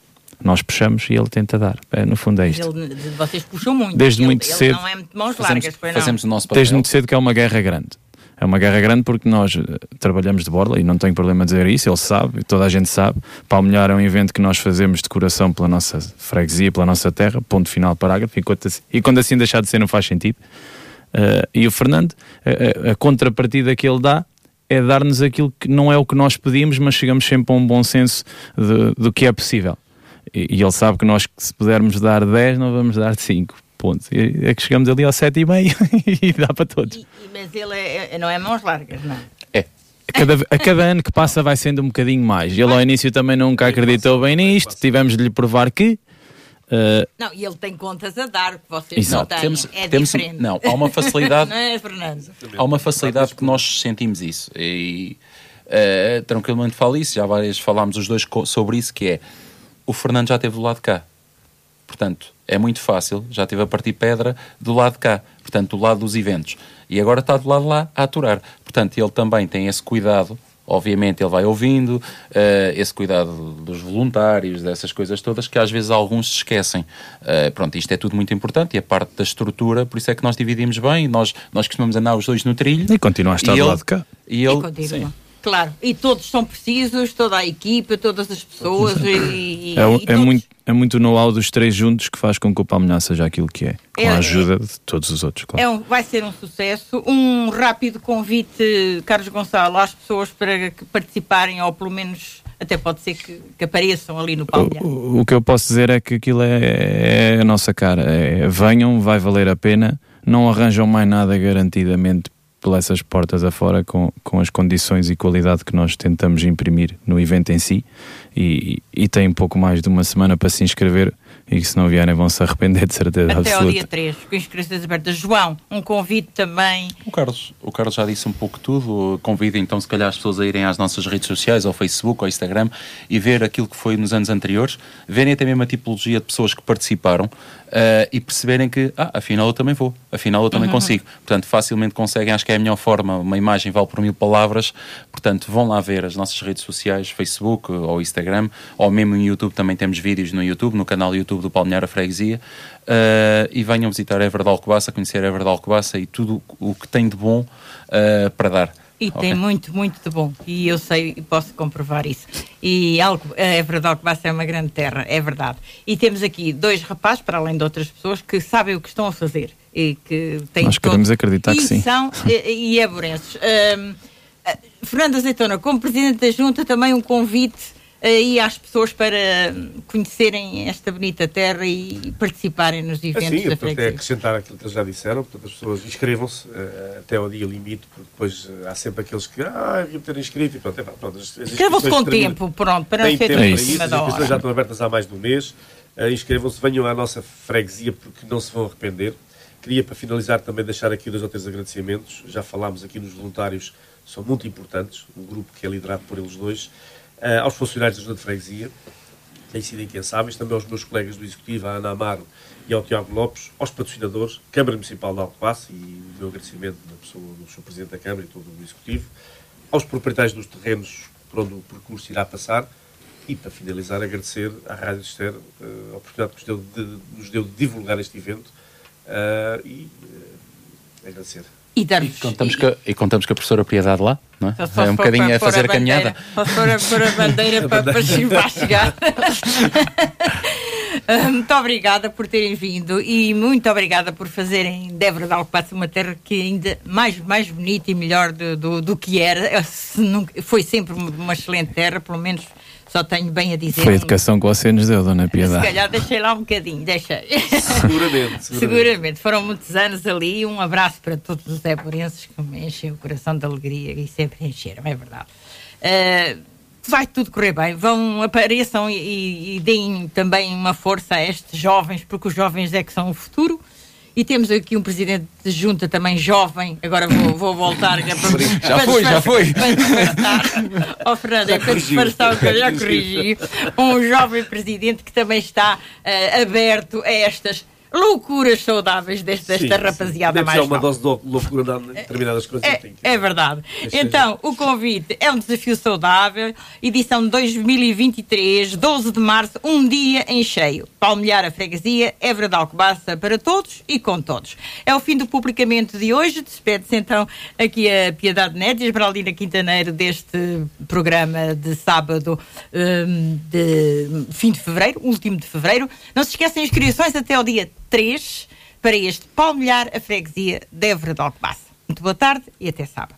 nós puxamos e ele tenta dar. É, no fundo é isto. Ele, vocês puxam muito. Desde ele, muito ele cedo. não é muito mãos fazemos, largas, foi fazemos o nosso papel. Desde muito cedo que é uma guerra grande. É uma guerra grande porque nós eh, trabalhamos de borla e não tenho problema dizer isso, ele sabe, toda a gente sabe. Palmilhar é um evento que nós fazemos de coração pela nossa freguesia, pela nossa terra, ponto final, parágrafo, assim, e quando assim deixar de ser não faz sentido. Uh, e o Fernando, a, a, a contrapartida que ele dá é dar-nos aquilo que não é o que nós pedimos, mas chegamos sempre a um bom senso do que é possível. E, ele sabe que nós, se pudermos dar 10, não vamos dar 5 pontos. E, é que chegamos ali ao 7,5 e dá para todos. E, mas ele é, é, não é mãos largas, não é? A cada, a cada ano que passa vai sendo um bocadinho mais. Ele ao início também nunca acreditou bem nisto, tivemos de lhe provar que. Uh... Não, e ele tem contas a dar que vocês Exato. não têm. Temos, é temos, diferente. Não, há uma facilidade. não é, Fernando? Há uma facilidade que nós sentimos isso. E uh, tranquilamente falo isso, já várias falámos os dois sobre isso, que é o Fernando já esteve do lado de cá. Portanto, é muito fácil, já esteve a partir pedra do lado de cá, portanto, do lado dos eventos. E agora está do lado de lá a aturar. Portanto, ele também tem esse cuidado, obviamente ele vai ouvindo, uh, esse cuidado dos voluntários, dessas coisas todas, que às vezes alguns se esquecem. Uh, pronto, isto é tudo muito importante e a parte da estrutura, por isso é que nós dividimos bem, nós, nós costumamos andar os dois no trilho. E continua a estar do ele, lado de cá. E ele, e continua. Sim. Claro, e todos são precisos, toda a equipa, todas as pessoas. E, e, é, e é muito, é muito know-how dos três juntos que faz com que o Palmilhar seja aquilo que é, com é, a ajuda de todos os outros. Claro. É um, vai ser um sucesso. Um rápido convite, Carlos Gonçalo, às pessoas para que participarem, ou pelo menos até pode ser que, que apareçam ali no Palmilhar. O, o, que eu posso dizer é que aquilo é, é a nossa cara. É, venham, vai valer a pena. Não arranjam mais nada garantidamente pelas portas afora com, com as condições e qualidade que nós tentamos imprimir no evento em si e, e tem um pouco mais de uma semana para se inscrever e que se não vierem vão se arrepender de certeza Até absoluta. ao dia 3, com inscrições abertas. João, um convite também. O Carlos, o Carlos já disse um pouco tudo. Convido então, se calhar, as pessoas a irem às nossas redes sociais, ao Facebook, ao Instagram, e ver aquilo que foi nos anos anteriores, verem até mesmo a tipologia de pessoas que participaram uh, e perceberem que, ah, afinal eu também vou, afinal eu também uhum. consigo. Portanto, facilmente conseguem, acho que é a melhor forma. Uma imagem vale por mil palavras. Portanto, vão lá ver as nossas redes sociais, Facebook ou Instagram, ou mesmo no YouTube, também temos vídeos no YouTube, no canal YouTube YouTube do Palmeiras Freguesia uh, e venham visitar Évora de Alcobaça, conhecer Évora de Alcobaça e tudo o que tem de bom uh, para dar. E okay. tem muito, muito de bom. E eu sei e posso comprovar isso. E algo, é verdade que vai ser uma grande terra, é verdade. E temos aqui dois rapazes, para além de outras pessoas, que sabem o que estão a fazer. E que têm Nós queremos acreditar que sim. São, e, e é. Um, Fernando Azeitona, como Presidente da Junta, também um convite aí às pessoas para conhecerem esta bonita terra e participarem nos eventos assim, da freguesia. É acrescentar aquilo que eles já disseram, portanto as pessoas inscrevam-se uh, até ao dia limite, porque depois uh, há sempre aqueles que ah, deviam ter inscrito e pronto, é, pronto Inscrevam-se com tempo, pronto, para não ser tempo para isso, as inscrições já estão abertas há mais de um mês, uh, inscrevam-se, venham à nossa freguesia porque não se vão arrepender. Queria para finalizar também deixar aqui dois ou três agradecimentos, já falámos aqui nos voluntários, são muito importantes, o grupo que é liderado por eles dois, uh, aos funcionários da Junta de Freguesia, têm sido incansáveis, também aos meus colegas do Executivo, a Ana Amaro e ao Tiago Lopes, aos patrocinadores, Câmara Municipal de Alcobaça e o meu agradecimento da pessoa do Sr. Presidente da Câmara e todo o Executivo, aos proprietários dos terrenos por onde o percurso irá passar e, para finalizar, agradecer à Rádio Ester uh, a oportunidade que nos deu de, nos deu de divulgar este evento uh, e agradecer. E, e, contamos que, e contamos com a professora Piedade lá, não é? é um bocadinho a fazer a, caminhada. Só for a, a bandeira para, para chegar. Uh, muito obrigada por terem vindo e muito obrigada por fazerem de Évora de Alcobaça uma terra que ainda mais, mais bonita e melhor do, do, do que era. Foi sempre uma excelente terra, pelo menos só tenho bem a dizer. Foi a educação que você nos deu, Dona Piedade. Se calhar deixei lá um bocadinho, deixei. Seguramente, seguramente. seguramente. Foram muitos anos ali. Um abraço para todos os éborenses que me enchem o coração de alegria e sempre encheram, é verdade. Uh, vai tudo correr bem. Vão, apareçam e, e deem também uma força a estes jovens, porque os jovens é que são o futuro. E temos aqui um presidente de junta também jovem, agora vou, vou voltar. É para, já foi, já foi. Ó oh, Fernando, é para disfarçar o que eu já corrigi. Um jovem presidente que também está uh, aberto a estas loucuras saudáveis deste, desta sim, rapaziada sim. mais uma dose de loucura em determinadas coisas. É, é verdade. Então, o convite é um desafio saudável, edição 2023, 12 de março, um dia em cheio. Palmilhar a freguesia, Évora de Alcobaça para todos e com todos. É o fim do publicamento de hoje. Despede-se então aqui a Piedade Neto e a Esmeraldina Quintaneiro deste programa de sábado um, de fim de fevereiro, último de fevereiro. Não se esqueçam inscrições até ao dia 3 para este palmilhar a freguesia de Évora de Alcobaça. Muito boa tarde e até sábado.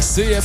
CFM